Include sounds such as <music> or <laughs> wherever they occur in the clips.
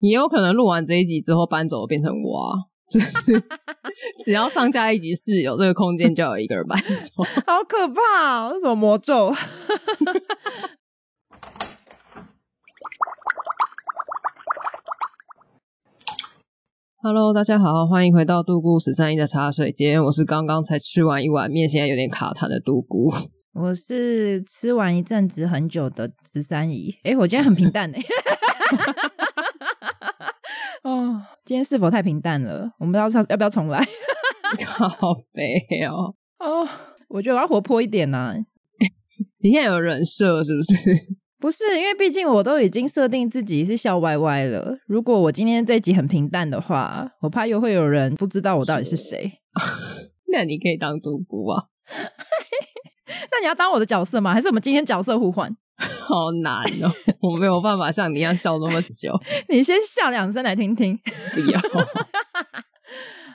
你有可能录完这一集之后搬走变成我，就是 <laughs> 只要上架一集是有这个空间，就有一个人搬走，<laughs> 好可怕哦！这什么魔咒？<laughs> Hello，大家好，欢迎回到杜姑十三姨的茶水间，我是刚刚才吃完一碗面，现在有点卡痰的杜姑。我是吃完一阵子很久的十三姨。哎，我今天很平淡哎。哦，今天是否太平淡了？我们要要要不要重来？<laughs> 好悲哦！哦，我觉得我要活泼一点呐、啊。你现在有人设是不是？<laughs> 不是，因为毕竟我都已经设定自己是笑歪歪了。如果我今天这一集很平淡的话，我怕又会有人不知道我到底是谁。<laughs> 那你可以当独孤啊。<laughs> 那你要当我的角色吗？还是我们今天角色互换？<laughs> 好难哦，我没有办法像你一样笑那么久。<laughs> 你先笑两声来听听。不要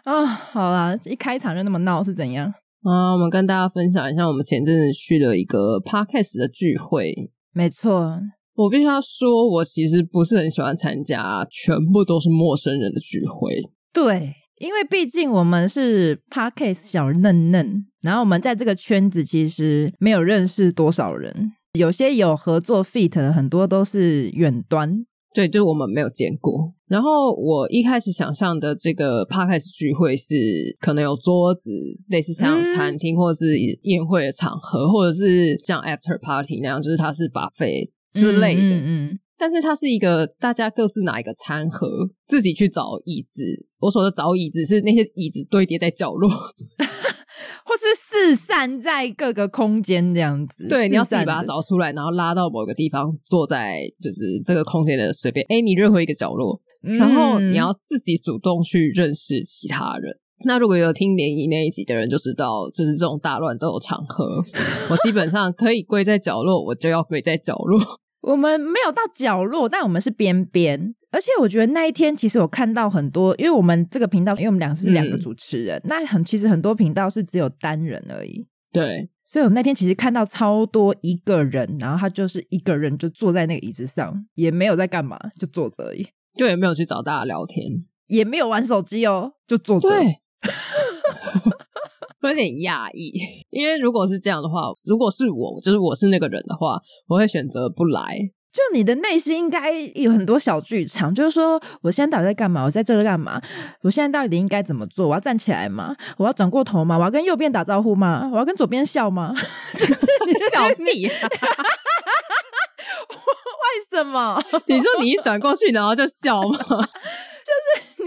啊！好啦，一开场就那么闹是怎样？啊，我们跟大家分享一下，我们前阵子去了一个 podcast 的聚会。没错，我必须要说，我其实不是很喜欢参加全部都是陌生人的聚会。对。因为毕竟我们是 Podcast 小嫩嫩，然后我们在这个圈子其实没有认识多少人，有些有合作 feat 的，很多都是远端，对，就是我们没有见过。然后我一开始想象的这个 Podcast 聚会是可能有桌子，类似像餐厅或者是宴会的场合，嗯、或者是像 After Party 那样，就是它是 buffet 之类的。嗯。嗯嗯但是它是一个大家各自拿一个餐盒，自己去找椅子。我说的找椅子是那些椅子堆叠在角落，<laughs> 或是四散在各个空间这样子。对，你要自己把它找出来，然后拉到某个地方，坐在就是这个空间的随便哎，你任何一个角落，嗯。然后你要自己主动去认识其他人。那如果有听联谊那一集的人就知道，就是这种大乱斗场合，我基本上可以跪在角落，我就要跪在角落。我们没有到角落，但我们是边边。而且我觉得那一天，其实我看到很多，因为我们这个频道，因为我们俩是两个主持人，嗯、那很其实很多频道是只有单人而已。对，所以我们那天其实看到超多一个人，然后他就是一个人就坐在那个椅子上，也没有在干嘛，就坐着而已，就也没有去找大家聊天，也没有玩手机哦，就坐着。对。<laughs> 有点讶异，<laughs> 因为如果是这样的话，如果是我，就是我是那个人的话，我会选择不来。就你的内心应该有很多小剧场，就是说，我现在到底在干嘛？我在这儿干嘛？我现在到底应该怎么做？我要站起来吗？我要转过头吗？我要跟右边打招呼吗？我要跟左边笑吗？<laughs> 就是你小屁、啊，<laughs> 为什么？你说你一转过去，然后就笑吗？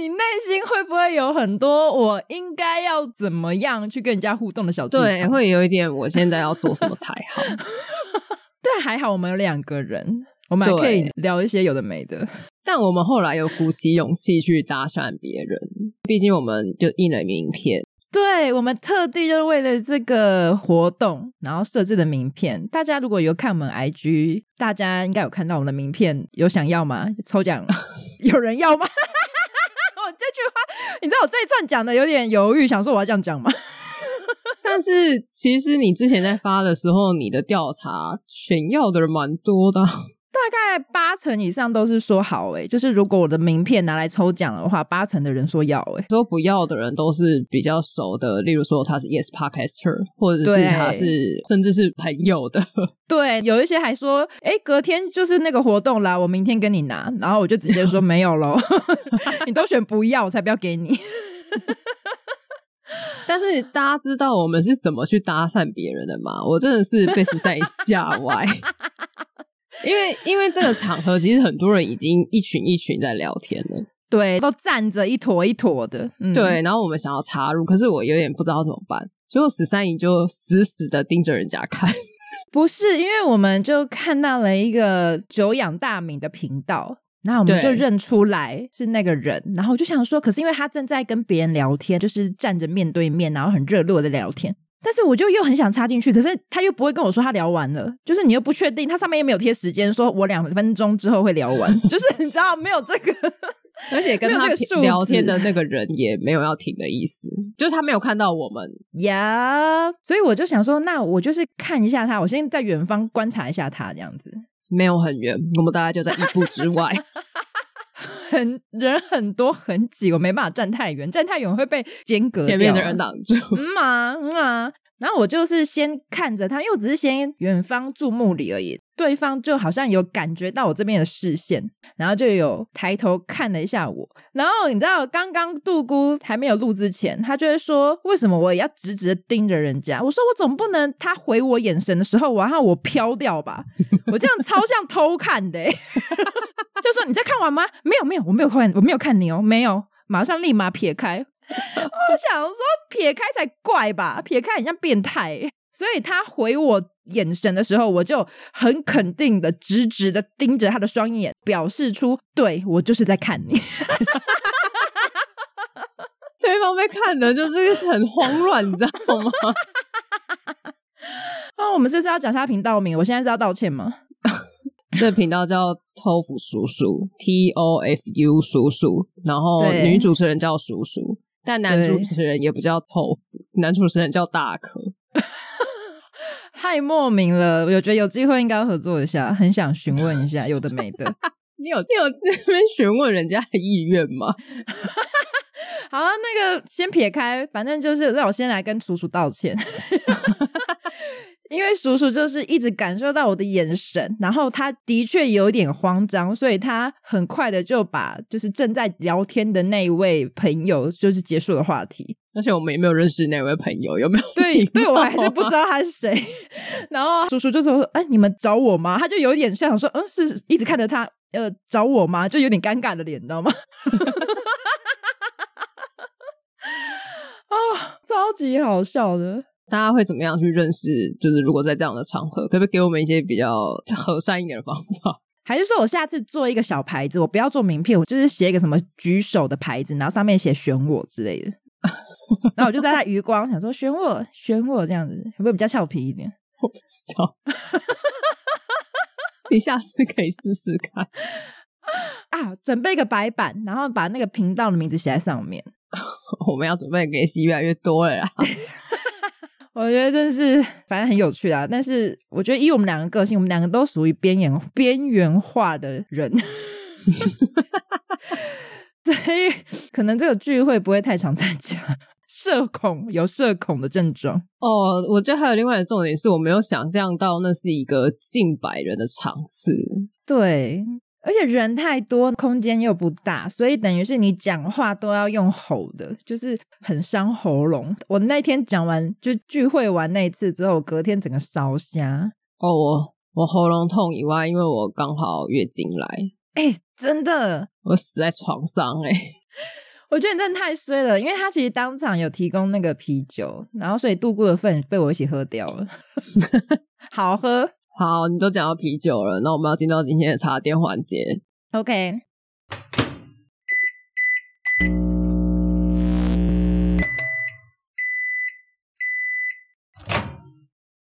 就是你内心会不会有很多我应该要怎么样去跟人家互动的小剧场？对，会有一点我现在要做什么才好？<laughs> 但还好我们有两个人，我们还可以聊一些有的没的。<laughs> 但我们后来有鼓起勇气去搭讪别人，毕竟我们就印了名片。对，我们特地就是为了这个活动，然后设置的名片。大家如果有看我们 IG，大家应该有看到我们的名片，有想要吗？抽奖 <laughs> 有人要吗？这句话，<laughs> 你知道我这一串讲的有点犹豫，想说我要这样讲吗？<laughs> 但是其实你之前在发的时候，你的调查选要的人蛮多的。大概八成以上都是说好诶、欸，就是如果我的名片拿来抽奖的话，八成的人说要诶、欸，说不要的人都是比较熟的，例如说他是 Yes Podcaster，或者是他是甚至是朋友的。<laughs> 对，有一些还说，哎、欸，隔天就是那个活动啦，我明天跟你拿，然后我就直接说没有喽。<laughs> 你都选不要，我才不要给你。<laughs> 但是大家知道我们是怎么去搭讪别人的吗？我真的是被实在吓歪。因为因为这个场合，其实很多人已经一群一群在聊天了，对，都站着一坨一坨的，嗯，对。然后我们想要插入，可是我有点不知道怎么办，所以十三姨就死死的盯着人家看。<laughs> 不是，因为我们就看到了一个久仰大名的频道，然后我们就认出来是那个人，然后我就想说，可是因为他正在跟别人聊天，就是站着面对面，然后很热络的聊天。但是我就又很想插进去，可是他又不会跟我说他聊完了，就是你又不确定，他上面又没有贴时间，说我两分钟之后会聊完，<laughs> 就是你知道没有这个，<laughs> 而且跟他聊天的那个人也没有要停的意思，<laughs> 就是他没有看到我们。呀，yeah, 所以我就想说，那我就是看一下他，我先在远方观察一下他这样子，没有很远，我们大概就在一步之外，很人很多很挤，我没办法站太远，站太远会被间隔前面的人挡住，嗯啊嗯啊。然后我就是先看着他，因为我只是先远方注目礼而已。对方就好像有感觉到我这边的视线，然后就有抬头看了一下我。然后你知道，刚刚杜姑还没有录之前，他就会说：“为什么我也要直直的盯着人家？”我说：“我总不能他回我眼神的时候，然后我飘掉吧？我这样超像偷看的。<laughs> ”就说：“你在看完吗？”“没有，没有，我没有看，我没有看你哦，没有。”马上立马撇开。我想说撇开才怪吧，撇开很像变态。所以他回我眼神的时候，我就很肯定的直直的盯着他的双眼，表示出对我就是在看你。对方被看的就是很慌乱，你知道吗？啊，<laughs> 我们是不是要讲下频道名？我现在是要道歉吗？<laughs> 这个频道叫 TOFU 叔叔，T O F U 叔叔，然后女主持人叫叔叔。但男主持人也不叫头，男主持人叫大可，<laughs> 太莫名了。我觉得有机会应该合作一下，很想询问一下有的没的。<laughs> 你有你有那边询问人家的意愿吗？<laughs> 好啊，那个先撇开，反正就是让我先来跟叔叔道歉。因为叔叔就是一直感受到我的眼神，然后他的确有点慌张，所以他很快的就把就是正在聊天的那一位朋友就是结束了话题。而且我们也没有认识那位朋友，有没有？对，对我还是不知 <laughs> 道他是谁。然后叔叔就说：“哎，你们找我吗？”他就有点像说：“嗯，是一直看着他，呃，找我吗？”就有点尴尬的脸，你知道吗？<laughs> 啊、哦，超级好笑的。大家会怎么样去认识？就是如果在这样的场合，可不可以给我们一些比较和善一点的方法？<laughs> 还是说我下次做一个小牌子，我不要做名片，我就是写一个什么举手的牌子，然后上面写选我之类的。<laughs> 然后我就在他余光想说选我，选我这样子，会不会比较俏皮一点？我不知道。<laughs> 你下次可以试试看啊！准备一个白板，然后把那个频道的名字写在上面。我们要准备给戏越来越多了啦。我觉得真是，反正很有趣啦。但是我觉得以我们两个个性，我们两个都属于边缘边缘化的人 <laughs> <laughs> 所以可能这个聚会不会太常参加。社恐有社恐的症状哦。我觉得还有另外的重点是我没有想象到那是一个近百人的场次。对。而且人太多，空间又不大，所以等于是你讲话都要用吼的，就是很伤喉咙。我那天讲完就聚会完那一次之后，隔天整个烧瞎。哦，我我喉咙痛以外，因为我刚好月经来，哎、欸，真的，我死在床上哎、欸。我觉得你真的太衰了，因为他其实当场有提供那个啤酒，然后所以度过的份被我一起喝掉了，<laughs> 好喝。好，你都讲到啤酒了，那我们要进到今天的茶点环节。OK，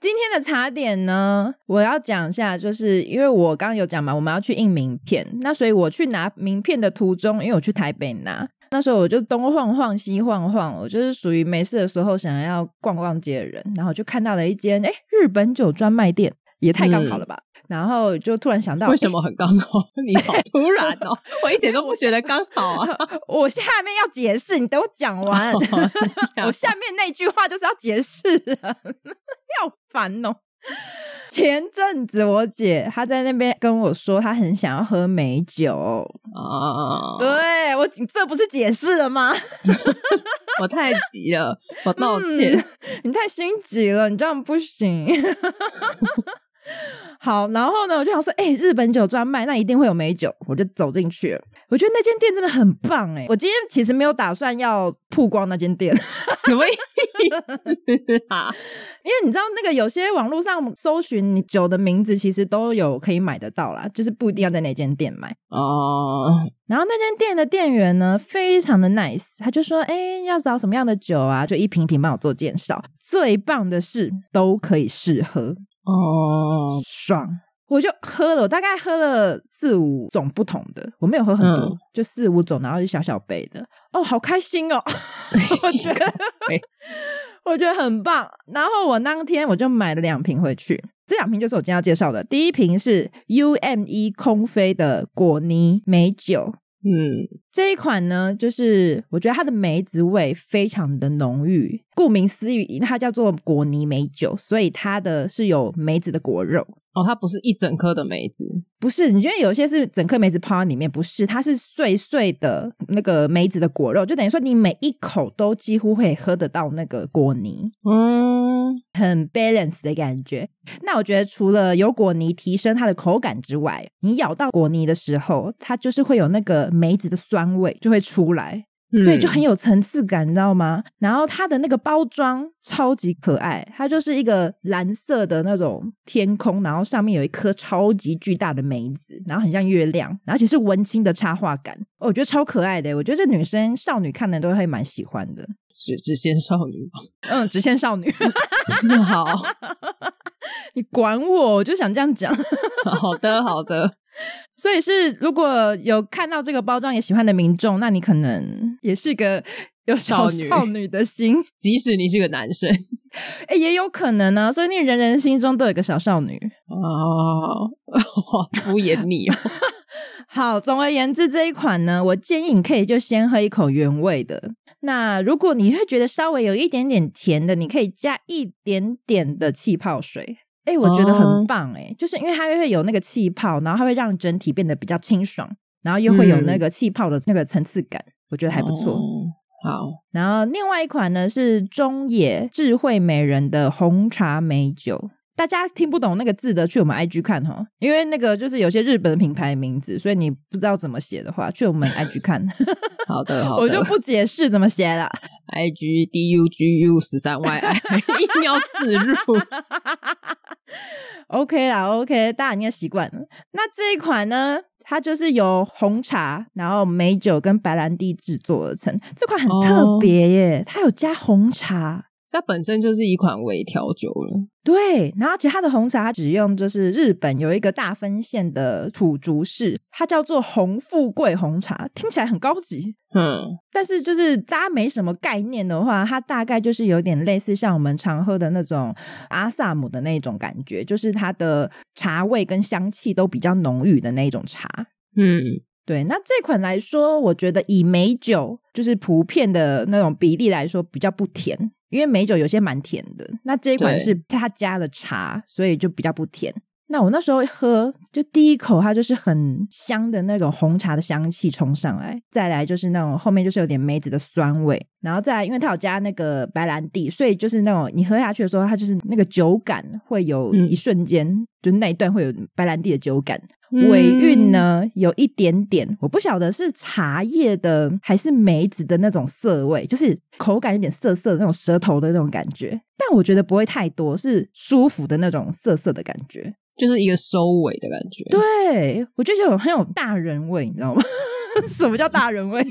今天的茶点呢，我要讲一下，就是因为我刚刚有讲嘛，我们要去印名片，那所以我去拿名片的途中，因为我去台北拿，那时候我就东晃晃西晃晃，我就是属于没事的时候想要逛逛街的人，然后就看到了一间哎日本酒专卖店。也太刚好了吧！嗯、然后就突然想到，为什么很刚好？欸、你好突然哦！<laughs> 我一点都不觉得刚好啊！<laughs> 我下面要解释，你等我讲完。我下面那句话就是要解释，<laughs> 要烦哦。前阵子我姐她在那边跟我说，她很想要喝美酒啊。对，我这不是解释了吗？我太急了，我道歉。嗯、你太心急了，你这样不行。<laughs> 好，然后呢，我就想说，哎、欸，日本酒专卖，那一定会有美酒，我就走进去了。我觉得那间店真的很棒，哎，我今天其实没有打算要曝光那间店，<laughs> 什么意思啊？<laughs> 因为你知道，那个有些网络上搜寻你酒的名字，其实都有可以买得到啦，就是不一定要在那间店买哦。然后那间店的店员呢，非常的 nice，他就说，哎、欸，要找什么样的酒啊？就一瓶一瓶帮我做介绍。最棒的是，都可以试喝。哦，爽！我就喝了，我大概喝了四五种不同的，我没有喝很多，嗯、就四五种，然后是小小杯的。哦，好开心哦！<laughs> 我觉得，我觉得很棒。然后我当天我就买了两瓶回去，这两瓶就是我今天要介绍的。第一瓶是 UME 空飞的果泥美酒。嗯，这一款呢，就是我觉得它的梅子味非常的浓郁，顾名思义，它叫做果泥梅酒，所以它的是有梅子的果肉。哦，它不是一整颗的梅子，不是。你觉得有些是整颗梅子泡在里面，不是，它是碎碎的那个梅子的果肉，就等于说你每一口都几乎会喝得到那个果泥，嗯，很 balance 的感觉。那我觉得除了有果泥提升它的口感之外，你咬到果泥的时候，它就是会有那个梅子的酸味就会出来。所以就很有层次感，你知道吗？然后它的那个包装超级可爱，它就是一个蓝色的那种天空，然后上面有一颗超级巨大的梅子，然后很像月亮，而且是文青的插画感，哦，我觉得超可爱的。我觉得这女生少女看的都会蛮喜欢的，是直线少女吗？<laughs> 嗯，直线少女。<laughs> 好，<laughs> 你管我，我就想这样讲。好的，好的。所以是如果有看到这个包装也喜欢的民众，那你可能也是个有小少女的心，<laughs> 即使你是个男生，哎，也有可能呢、啊。所以你人人心中都有一个小少女 <laughs> 敷衍你哦。<laughs> 好，总而言之，这一款呢，我建议你可以就先喝一口原味的。那如果你会觉得稍微有一点点甜的，你可以加一点点的气泡水。哎、欸，我觉得很棒哎、欸，就是因为它会有那个气泡，然后它会让整体变得比较清爽，然后又会有那个气泡的那个层次感，嗯、我觉得还不错。好，然后另外一款呢是中野智慧美人的红茶美酒。大家听不懂那个字的，去我们 IG 看哈，因为那个就是有些日本的品牌名字，所以你不知道怎么写的话，去我们 IG 看。<laughs> 好的，好的，我就不解释怎么写了。IG D U G U 十三 Y I <laughs> 一秒自入。<laughs> OK 啦，OK，大家应该习惯了。那这一款呢，它就是由红茶、然后美酒跟白兰地制作而成。这款很特别耶，oh. 它有加红茶。它本身就是一款微调酒了，对。然后其实它的红茶，它只用就是日本有一个大分县的土竹市，它叫做红富贵红茶，听起来很高级，嗯。但是就是大家没什么概念的话，它大概就是有点类似像我们常喝的那种阿萨姆的那种感觉，就是它的茶味跟香气都比较浓郁的那种茶，嗯。对，那这款来说，我觉得以美酒就是普遍的那种比例来说，比较不甜。因为梅酒有些蛮甜的，那这一款是它加了茶，所以就比较不甜。那我那时候一喝，就第一口它就是很香的那种红茶的香气冲上来，再来就是那种后面就是有点梅子的酸味，然后再来因为它有加那个白兰地，所以就是那种你喝下去的时候，它就是那个酒感会有一瞬间，嗯、就那一段会有白兰地的酒感。尾韵呢，有一点点，我不晓得是茶叶的还是梅子的那种涩味，就是口感有点涩涩的那种舌头的那种感觉，但我觉得不会太多，是舒服的那种涩涩的感觉，就是一个收尾的感觉。对，我觉得有很有大人味，你知道吗？<laughs> 什么叫大人味？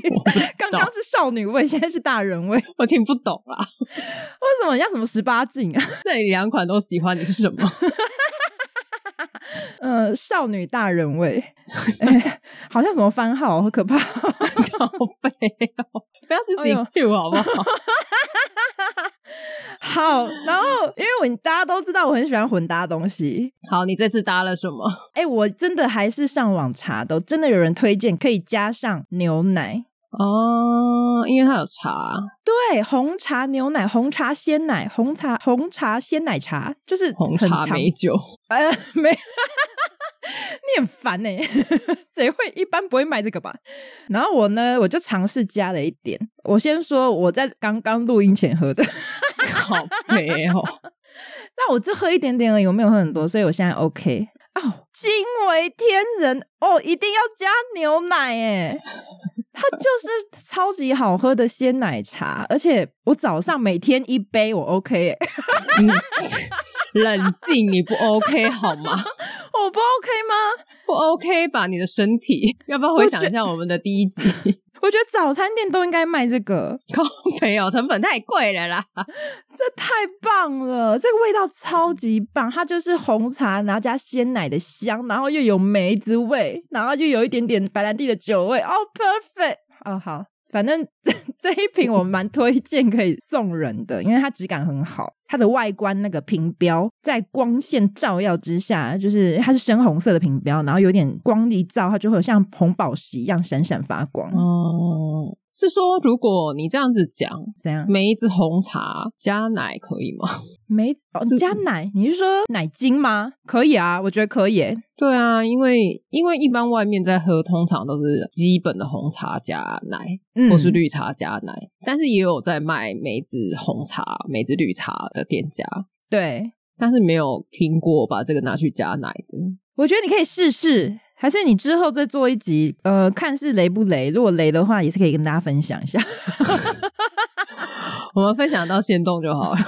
刚刚是少女味，现在是大人味，我听不懂啦。<laughs> 为什么要什么十八禁啊？那你两款都喜欢，你是什么？<laughs> 呃，少女大人味，<laughs> 哎，好像什么番号，好可怕 <laughs> <laughs> 好悲哦！不要自己 Q 好不好？好，然后因为我大家都知道我很喜欢混搭东西。好，你这次搭了什么？哎，我真的还是上网查的，真的有人推荐可以加上牛奶。哦，因为它有茶，对，红茶牛奶、红茶鲜奶、红茶红茶鲜奶茶，就是红茶美酒。呃，没，<laughs> 你很烦呢、欸，<laughs> 谁会一般不会卖这个吧？然后我呢，我就尝试加了一点。我先说我在刚刚录音前喝的，好悲哦。那我只喝一点点而已，我没有喝很多，所以我现在 OK。哦，惊为天人哦，一定要加牛奶诶它就是超级好喝的鲜奶茶，而且我早上每天一杯，我 OK 诶、<laughs> 冷静，你不 OK 好吗？<laughs> 我不 OK 吗？不 OK 吧？你的身体要不要回想一下我们的第一集？<laughs> 我觉得早餐店都应该卖这个，没有成本太贵了啦，<laughs> 这太棒了，这个味道超级棒，它就是红茶，然后加鲜奶的香，然后又有梅子味，然后又有一点点白兰地的酒味，哦，perfect，哦好。反正这 <laughs> 这一瓶我蛮推荐可以送人的，因为它质感很好，它的外观那个瓶标在光线照耀之下，就是它是深红色的瓶标，然后有点光一照，它就会像红宝石一样闪闪发光。哦。是说，如果你这样子讲，怎样？梅子红茶加奶可以吗？<laughs> 梅子 <laughs> 哦，加奶？你是说奶精吗？可以啊，我觉得可以。对啊，因为因为一般外面在喝，通常都是基本的红茶加奶，嗯、或是绿茶加奶，但是也有在卖梅子红茶、梅子绿茶的店家。对，但是没有听过把这个拿去加奶的。我觉得你可以试试。还是你之后再做一集，呃，看是雷不雷？如果雷的话，也是可以跟大家分享一下。<laughs> 我们分享到限动就好了，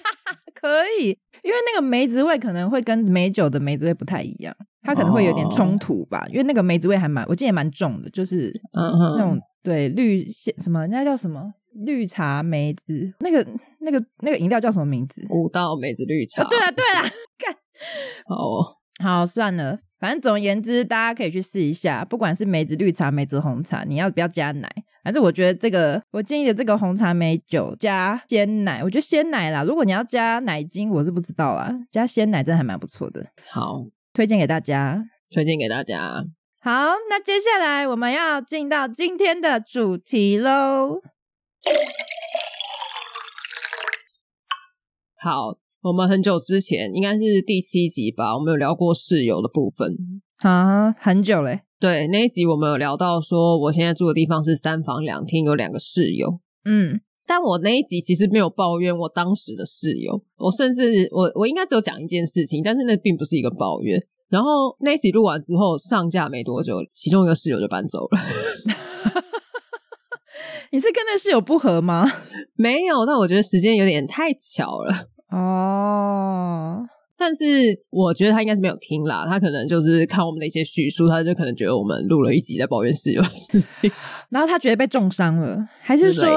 <laughs> 可以，因为那个梅子味可能会跟美酒的梅子味不太一样，它可能会有点冲突吧。哦、因为那个梅子味还蛮，我记得也蛮重的，就是嗯嗯，那种对绿什么，那叫什么绿茶梅子，那个那个那个饮料叫什么名字？古道梅子绿茶。哦、对了对了，<laughs> 干好好算了。反正总而言之，大家可以去试一下，不管是梅子绿茶、梅子红茶，你要不要加奶？反正我觉得这个，我建议的这个红茶梅酒加鲜奶，我觉得鲜奶啦。如果你要加奶精，我是不知道啊，加鲜奶真的还蛮不错的。好，推荐给大家，推荐给大家。好，那接下来我们要进到今天的主题喽。好。我们很久之前应该是第七集吧，我们有聊过室友的部分啊，很久嘞。对，那一集我们有聊到说，我现在住的地方是三房两厅，有两个室友。嗯，但我那一集其实没有抱怨我当时的室友，我甚至我我应该只有讲一件事情，但是那并不是一个抱怨。然后那一集录完之后上架没多久，其中一个室友就搬走了。<laughs> 你是跟那室友不合吗？没有，但我觉得时间有点太巧了。哦，oh. 但是我觉得他应该是没有听啦，他可能就是看我们的一些叙述，他就可能觉得我们录了一集在抱怨室友的事情，<laughs> 然后他觉得被重伤了，还是说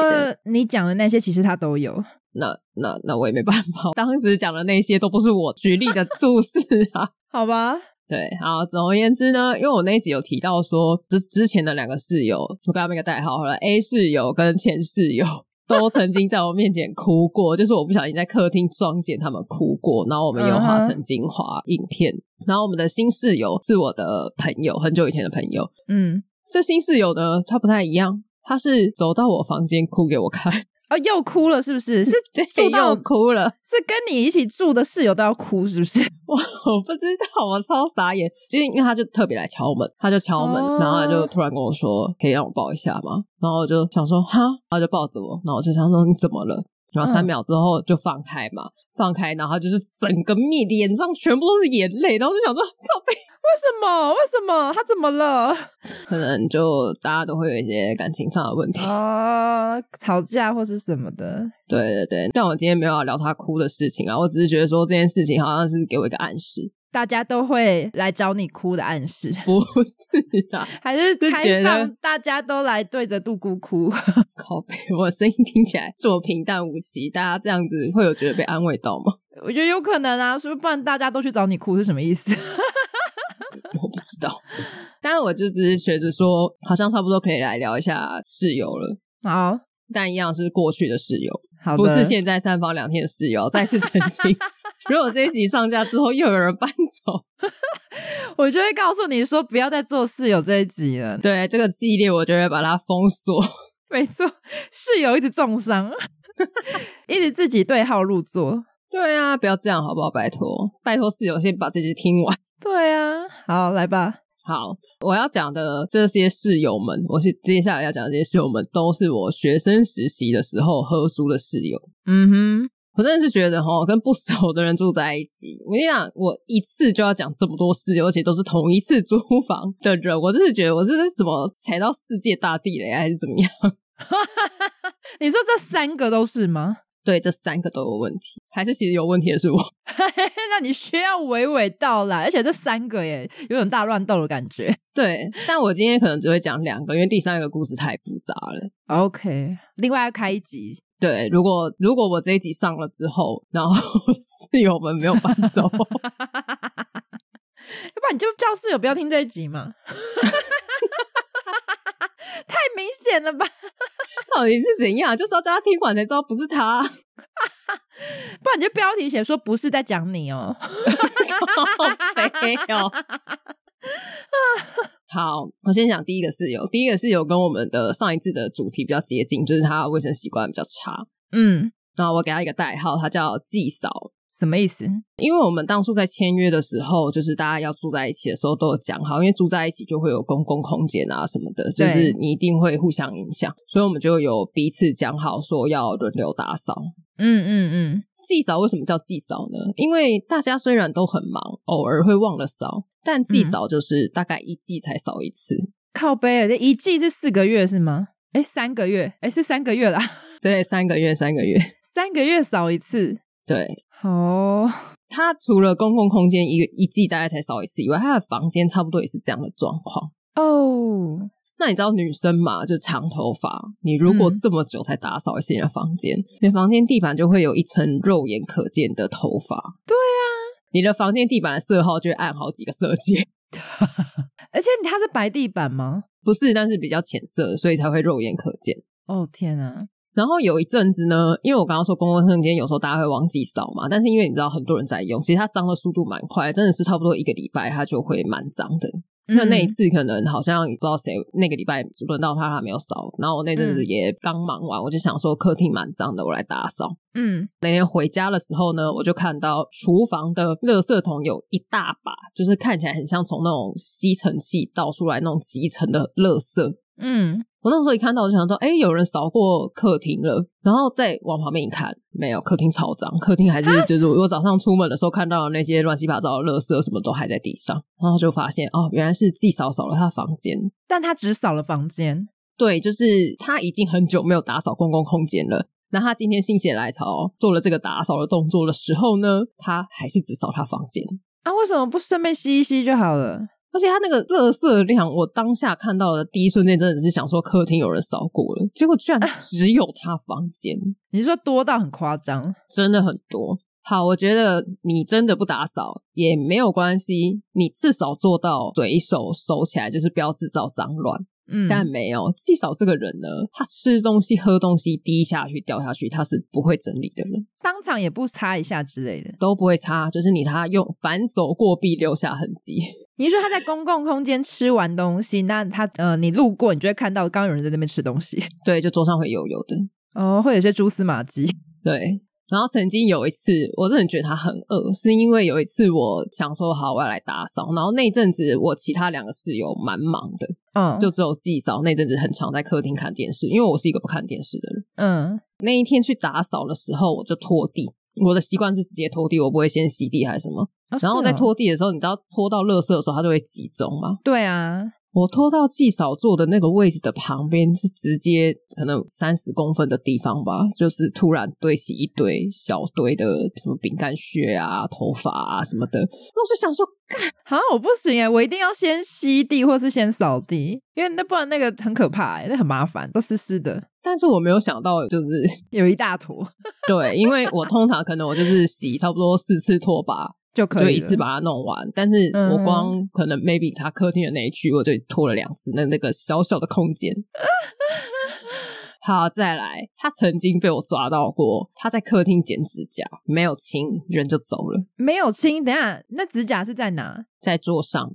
你讲的那些其实他都有？那那那我也没办法，<laughs> 当时讲的那些都不是我举例的故事啊，<laughs> 好吧？对，好，总而言之呢，因为我那一集有提到说之之前的两个室友，我给他们一个代号好了，A 室友跟前室友。<laughs> 都曾经在我面前哭过，就是我不小心在客厅撞见他们哭过，然后我们有化成精华影片。Uh huh. 然后我们的新室友是我的朋友，很久以前的朋友。嗯，这新室友呢，他不太一样，他是走到我房间哭给我看。哦，又哭了是不是？是住到又哭了，是跟你一起住的室友都要哭是不是？<laughs> 我我不知道，我超傻眼。就是因为他就特别来敲门，他就敲门，哦、然后他就突然跟我说：“可以让我抱一下吗？”然后我就想说：“哈。”他就抱着我，然后我就想说：“你怎么了？”然后三秒之后就放开嘛，嗯、放开，然后就是整个面脸上全部都是眼泪，然后就想说：“靠北。”为什么？为什么？他怎么了？<laughs> 可能就大家都会有一些感情上的问题啊，吵架或是什么的。对对对，但我今天没有要聊他哭的事情啊，我只是觉得说这件事情好像是给我一个暗示，大家都会来找你哭的暗示。<laughs> 不是啊，<laughs> 还是开放大家都来对着杜姑哭。<laughs> 靠背，我的声音听起来这么平淡无奇，大家这样子会有觉得被安慰到吗？我觉得有可能啊，是不是？不然大家都去找你哭是什么意思？我不知道，但是我就只是觉得说，好像差不多可以来聊一下室友了。好，但一样是过去的室友，好不是现在三房两厅的室友。再次澄清，<laughs> 如果这一集上架之后又有人搬走，<laughs> 我就会告诉你说，不要再做室友这一集了。对，这个系列我就会把它封锁。没错，室友一直重伤，<laughs> 一直自己对号入座。对啊，不要这样好不好？拜托，拜托室友先把这集听完。对啊，好，来吧。好，我要讲的这些室友们，我是接下来要讲的这些室友们，都是我学生实习的时候合租的室友。嗯哼，我真的是觉得哈，跟不熟的人住在一起，我跟你讲，我一次就要讲这么多事，而且都是同一次租房的人，我真是觉得我这是怎么踩到世界大地雷，还是怎么样？<laughs> 你说这三个都是吗？对，这三个都有问题，还是其实有问题的是我？<laughs> 那你需要娓娓道来，而且这三个耶，有点大乱斗的感觉。对，但我今天可能只会讲两个，因为第三个故事太复杂了。OK，另外要开一集。对，如果如果我这一集上了之后，然后 <laughs> 室友们没有搬走，<laughs> 要不然你就叫室友不要听这一集嘛。<laughs> 太明显了吧？到底是怎样？就是要叫他听完才知道不是他，不然你就标题写说不是在讲你哦。没有。好，我先讲第一个室友。第一个室友跟我们的上一次的主题比较接近，就是他卫生习惯比较差。嗯，然后我给他一个代号，他叫季嫂。什么意思？因为我们当初在签约的时候，就是大家要住在一起的时候都有讲好，因为住在一起就会有公共空间啊什么的，就是你一定会互相影响，所以我们就有彼此讲好说要轮流打扫。嗯嗯嗯，季嫂为什么叫祭扫呢？因为大家虽然都很忙，偶尔会忘了扫，但祭扫就是大概一季才扫一次。嗯、靠北，这一季是四个月是吗？哎，三个月，哎，是三个月啦。<laughs> 对，三个月，三个月，三个月扫一次。对。哦，oh. 他除了公共空间一个一季大概才扫一次以外，他的房间差不多也是这样的状况。哦，oh. 那你知道女生嘛，就长头发，你如果这么久才打扫一次你的房间，嗯、你的房间地板就会有一层肉眼可见的头发。对啊，你的房间地板的色号就会暗好几个色阶。<laughs> 而且它是白地板吗？不是，但是比较浅色，所以才会肉眼可见。哦，oh, 天啊！然后有一阵子呢，因为我刚刚说公共空间有时候大家会忘记扫嘛，但是因为你知道很多人在用，其实它脏的速度蛮快，真的是差不多一个礼拜它就会蛮脏的。那、嗯、那一次可能好像不知道谁那个礼拜轮到他还没有扫，然后我那阵子也刚忙完，我就想说客厅蛮脏的，我来打扫。嗯，那天回家的时候呢，我就看到厨房的垃圾桶有一大把，就是看起来很像从那种吸尘器倒出来那种集成的垃圾。嗯，我那时候一看到，我就想说，哎、欸，有人扫过客厅了。然后再往旁边一看，没有，客厅超脏，客厅还是就是我早上出门的时候看到的那些乱七八糟的垃圾，什么都还在地上。然后就发现，哦，原来是季嫂扫了他房间，但他只扫了房间。对，就是他已经很久没有打扫公共空间了。那他今天心血来潮做了这个打扫的动作的时候呢，他还是只扫他房间。啊，为什么不顺便吸一吸就好了？而且它那个热色量，我当下看到的第一瞬间，真的是想说客厅有人扫过了，结果居然只有他房间。你说多到很夸张，真的很多。好，我觉得你真的不打扫也没有关系，你至少做到随手收起来，就是不要制造脏乱。嗯，但没有至少这个人呢，他吃东西、喝东西滴下去、掉下去，他是不会整理的人，当场也不擦一下之类的，都不会擦，就是你他用反走过必留下痕迹。<laughs> 你说他在公共空间吃完东西，那他呃，你路过你就会看到刚刚有人在那边吃东西，<laughs> 对，就桌上会油油的，哦，会有些蛛丝马迹，对。然后曾经有一次，我真的觉得他很饿，是因为有一次我想说好，我要来打扫。然后那阵子我其他两个室友蛮忙的，嗯，就只有季嫂那阵子很常在客厅看电视，因为我是一个不看电视的人。嗯，那一天去打扫的时候，我就拖地。我的习惯是直接拖地，我不会先洗地还是什么。哦，然后在拖地的时候，你知道拖到垃圾的时候，它就会集中吗？对啊。我拖到季嫂坐的那个位置的旁边，是直接可能三十公分的地方吧，就是突然堆起一堆小堆的什么饼干屑啊、头发啊什么的。那我就想说，干，好像我不行哎，我一定要先吸地或是先扫地，因为那不然那个很可怕哎，那很麻烦，都湿湿的。但是我没有想到，就是 <laughs> 有一大坨。对，因为我通常可能我就是洗差不多四次拖把。就可以就一次把它弄完，但是我光可能 maybe 他客厅的那一区，我就拖了两次，那那个小小的空间。<laughs> 好，再来，他曾经被我抓到过，他在客厅剪指甲，没有清，人就走了。没有清，等下，那指甲是在哪？在桌上。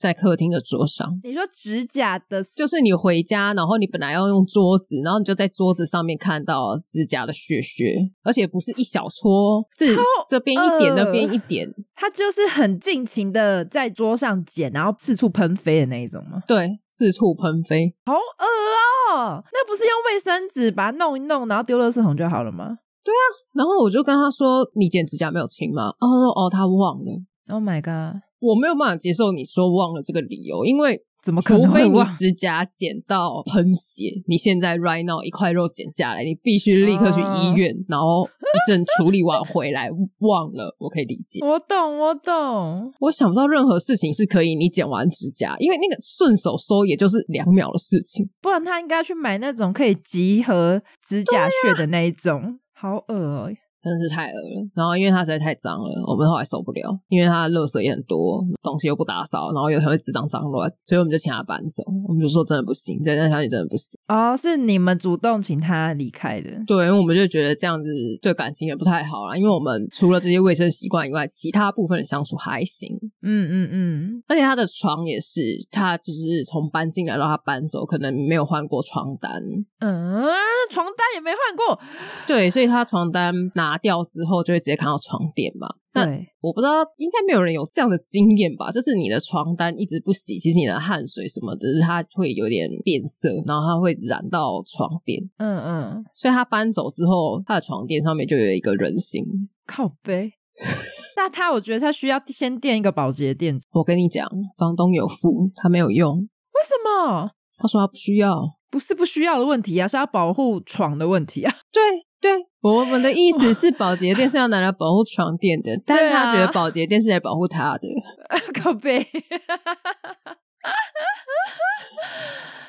哈？在客厅的桌上，你说指甲的，就是你回家，然后你本来要用桌子，然后你就在桌子上面看到指甲的屑屑，而且不是一小撮，是这边一点，那边一点，他就是很尽情的在桌上剪，然后四处喷飞的那一种吗？对，四处喷飞，好恶哦！那不是用卫生纸把它弄一弄，然后丢垃圾桶就好了吗？对啊，然后我就跟他说：“你剪指甲没有清吗？”然后他说：“哦，他忘了。” Oh my god！我没有办法接受你说忘了这个理由，因为。怎么可能？除非你指甲剪到喷血，你现在 right now 一块肉剪下来，你必须立刻去医院，啊、然后一阵处理完回来忘了，我可以理解。我懂，我懂。我想不到任何事情是可以你剪完指甲，因为那个顺手收也就是两秒的事情，不然他应该要去买那种可以集合指甲屑的那一种，啊、好恶哦、喔。真的是太饿了，然后因为它实在太脏了，我们后来受不了，因为它的垃圾也很多，东西又不打扫，然后又很会滋脏脏乱，所以我们就请他搬走。我们就说真的不行，在那小姐真的不行。哦，是你们主动请他离开的？对，因为我们就觉得这样子对感情也不太好啦，因为我们除了这些卫生习惯以外，其他部分的相处还行。嗯嗯嗯，而且他的床也是，他就是从搬进来到他搬走，可能没有换过床单。嗯，床单也没换过。对，所以他床单拿。拿掉之后就会直接看到床垫嘛？对，但我不知道，应该没有人有这样的经验吧？就是你的床单一直不洗，其实你的汗水什么的，就是它会有点变色，然后它会染到床垫。嗯嗯，所以他搬走之后，他的床垫上面就有一个人形靠背。<laughs> 那他，我觉得他需要先垫一个保洁垫。我跟你讲，房东有付，他没有用。为什么？他说他不需要，不是不需要的问题啊，是要保护床的问题啊。对。对，我们的意思是保洁店是要拿来保护床垫的，<laughs> 但是他觉得保洁店是来保护他的。<laughs> 靠背，<laughs>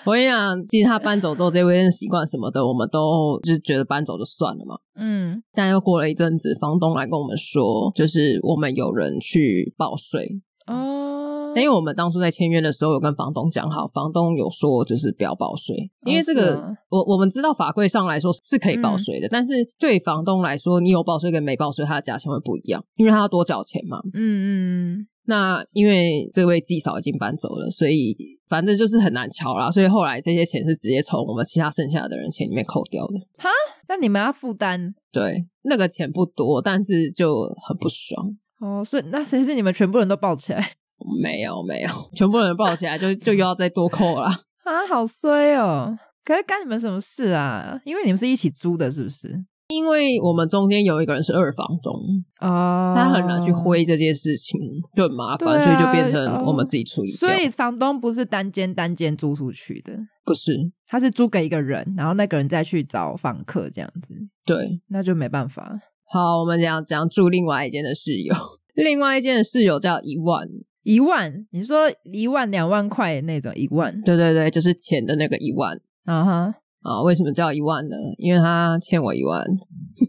我跟你讲，其实他搬走之后，这卫生习惯什么的，我们都就是觉得搬走就算了嘛。嗯，但又过了一阵子，房东来跟我们说，就是我们有人去报税。哦。因为我们当初在签约的时候有跟房东讲好，房东有说就是不要报税，因为这个、哦、我我们知道法规上来说是可以报税的，嗯、但是对房东来说，你有报税跟没报税，它的价钱会不一样，因为他要多缴钱嘛。嗯嗯。那因为这位季嫂已经搬走了，所以反正就是很难敲啦。所以后来这些钱是直接从我们其他剩下的人钱里面扣掉的。哈？那你们要负担？对，那个钱不多，但是就很不爽。哦，所以那谁是你们全部人都报起来？没有没有，<laughs> 全部人抱起来就就又要再多扣了啊！好衰哦！可是干你们什么事啊？因为你们是一起租的，是不是？因为我们中间有一个人是二房东啊，他很难去挥这件事情，就很麻烦，啊、所以就变成我们自己处理。所以房东不是单间单间租出去的，不是，他是租给一个人，然后那个人再去找房客这样子。对，那就没办法。好，我们讲讲住另外一间的室友，<laughs> 另外一间的室友叫一万。一万，你说一万两万块那种一万？对对对，就是钱的那个一万。啊哈、uh，huh. 啊，为什么叫一万呢？因为他欠我一万。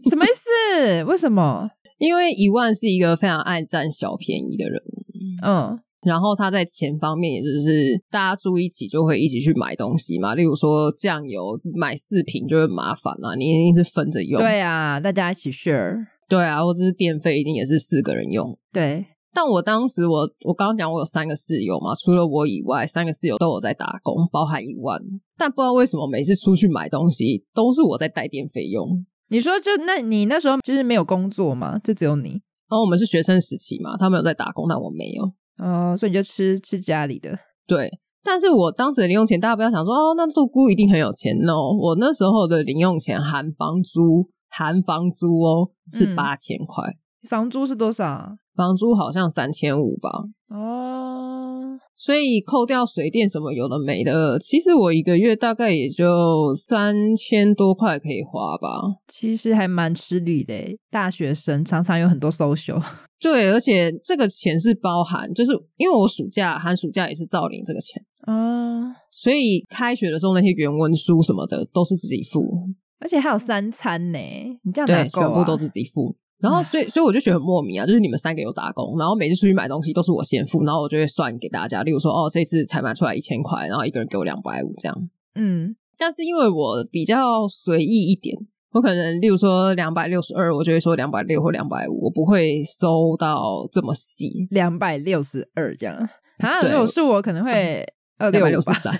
什么意思？为什么？<laughs> 因为一万是一个非常爱占小便宜的人。嗯，然后他在钱方面，也就是大家住一起就会一起去买东西嘛。例如说酱油买四瓶就会麻烦嘛，你一定是分着用。对啊，大家一起 share。对啊，或者是电费一定也是四个人用。对。但我当时我我刚刚讲我有三个室友嘛，除了我以外，三个室友都有在打工，包含一万。但不知道为什么每次出去买东西都是我在带电费用。你说就那你那时候就是没有工作嘛？就只有你？然后我们是学生时期嘛，他们有在打工，但我没有。哦，所以你就吃吃家里的。对，但是我当时的零用钱，大家不要想说哦，那杜姑一定很有钱哦。我那时候的零用钱含房租，含房租哦是八千块。嗯。房租是多少？房租好像三千五吧。哦，所以扣掉水电什么有的没的，其实我一个月大概也就三千多块可以花吧。其实还蛮吃力的，大学生常常有很多 social。<laughs> 对，而且这个钱是包含，就是因为我暑假寒暑假也是照领这个钱啊，所以开学的时候那些原文书什么的都是自己付，而且还有三餐呢。你这样哪够啊？对，全部都自己付。然后，所以，所以我就觉得很莫名啊，就是你们三个有打工，然后每次出去买东西都是我先付，然后我就会算给大家，例如说，哦，这次才买出来一千块，然后一个人给我两百五这样。嗯，但是因为我比较随意一点，我可能例如说两百六十二，我就会说两百六或两百五，我不会收到这么细，两百六十二这样。啊，如果是我可能会二六十三，<laughs>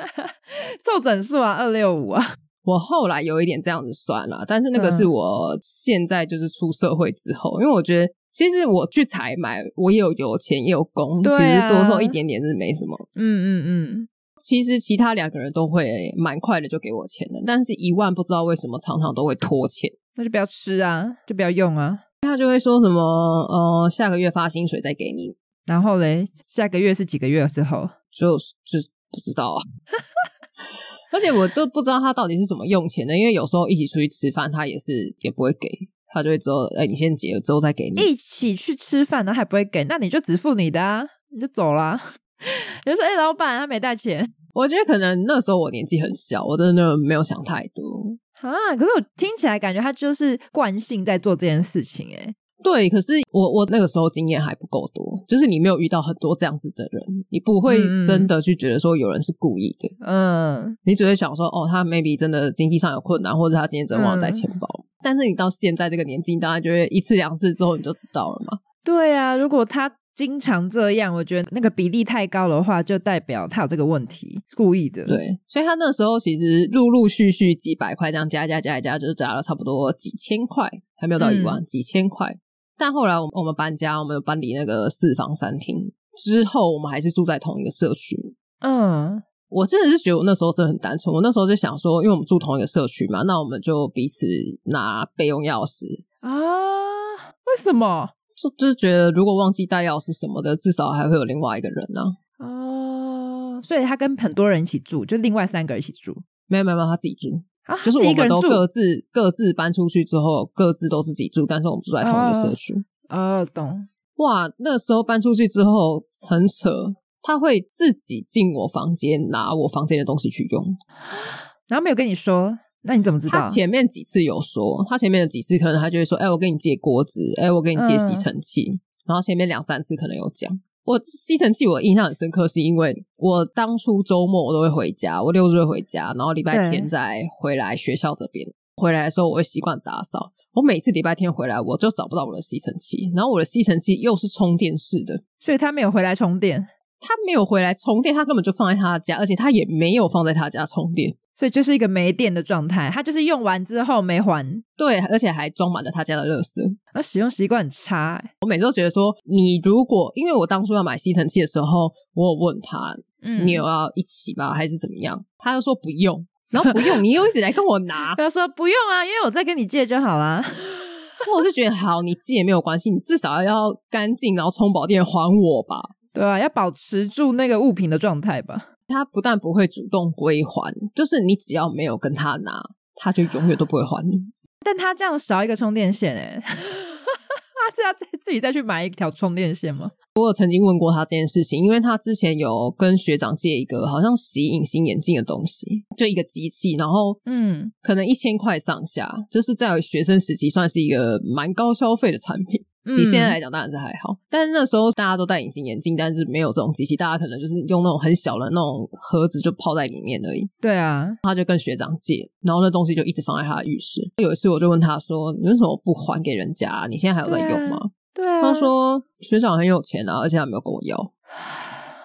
<laughs> 凑整数啊，二六五啊。我后来有一点这样子算了，但是那个是我现在就是出社会之后，嗯、因为我觉得其实我去采买，我也有油钱也有工，啊、其实多收一点点是没什么。嗯嗯嗯。其实其他两个人都会蛮快的就给我钱的，但是一万不知道为什么常常都会拖钱，那就不要吃啊，就不要用啊。他就会说什么呃，下个月发薪水再给你，然后嘞，下个月是几个月之后？就就不知道啊。<laughs> 而且我就不知道他到底是怎么用钱的，因为有时候一起出去吃饭，他也是也不会给，他就会说：“哎、欸，你先结了之后再给你。”一起去吃饭，然后还不会给，那你就只付你的啊，你就走啦。你 <laughs> 就说：“哎、欸，老板，他没带钱。”我觉得可能那时候我年纪很小，我真的没有想太多啊。可是我听起来感觉他就是惯性在做这件事情、欸，哎。对，可是我我那个时候经验还不够多，就是你没有遇到很多这样子的人，你不会真的去觉得说有人是故意的，嗯，你只会想说哦，他 maybe 真的经济上有困难，或者他今天真的忘了带钱包。嗯、但是你到现在这个年纪，当然就会一次两次之后你就知道了嘛。对啊，如果他经常这样，我觉得那个比例太高的话，就代表他有这个问题，故意的。对，所以他那时候其实陆陆续续几百块这样加加加一加，就是加了差不多几千块，还没有到一万，嗯、几千块。但后来我们我们搬家，我们搬离那个四房三厅之后，我们还是住在同一个社区。嗯，我真的是觉得我那时候真的很单纯。我那时候就想说，因为我们住同一个社区嘛，那我们就彼此拿备用钥匙啊？为什么？就就是觉得如果忘记带钥匙什么的，至少还会有另外一个人呢。哦，所以他跟很多人一起住，就另外三个人一起住？没有没有没有，他自己住。啊、就是我们都各自各自搬出去之后，各自都自己住，但是我们住在同一个社区。啊，懂。哇，那时候搬出去之后很扯，他会自己进我房间拿我房间的东西去用，<gasps> 然后没有跟你说，那你怎么知道？他前面几次有说，他前面有几次可能他就会说，哎、欸，我跟你借锅子，哎、欸，我跟你借吸尘器，嗯、然后前面两三次可能有讲。我吸尘器，我印象很深刻，是因为我当初周末我都会回家，我六日会回家，然后礼拜天再回来学校这边。回来的时候，我会习惯打扫。我每次礼拜天回来，我就找不到我的吸尘器，然后我的吸尘器又是充电式的，所以它没有回来充电。他没有回来充电，他根本就放在他家，而且他也没有放在他家充电，所以就是一个没电的状态。他就是用完之后没还，对，而且还装满了他家的垃圾。而使用习惯很差欸。我每次都觉得说，你如果因为我当初要买吸尘器的时候，我有问他，嗯，你有要一起吗？还是怎么样？他就说不用，然后不用，你又一直来跟我拿。<laughs> 他说不用啊，因为我再跟你借就好啦。<laughs> 那我是觉得好，你借也没有关系，你至少要干净，然后充饱电还我吧。对啊，要保持住那个物品的状态吧。他不但不会主动归还，就是你只要没有跟他拿，他就永远都不会还你。但他这样少一个充电线，哎，<laughs> 他是要再自己再去买一条充电线吗？我有曾经问过他这件事情，因为他之前有跟学长借一个好像洗隐形眼镜的东西，就一个机器，然后嗯，可能一千块上下，就是在学生时期算是一个蛮高消费的产品。比现在来讲当然是还好，但是那时候大家都戴隐形眼镜，但是没有这种机器，大家可能就是用那种很小的那种盒子就泡在里面而已。对啊，他就跟学长借，然后那东西就一直放在他的浴室。有一次我就问他说：“你为什么不还给人家？你现在还有在用吗？”对啊，他说：“学长很有钱啊，而且他没有跟我要。<sighs> ”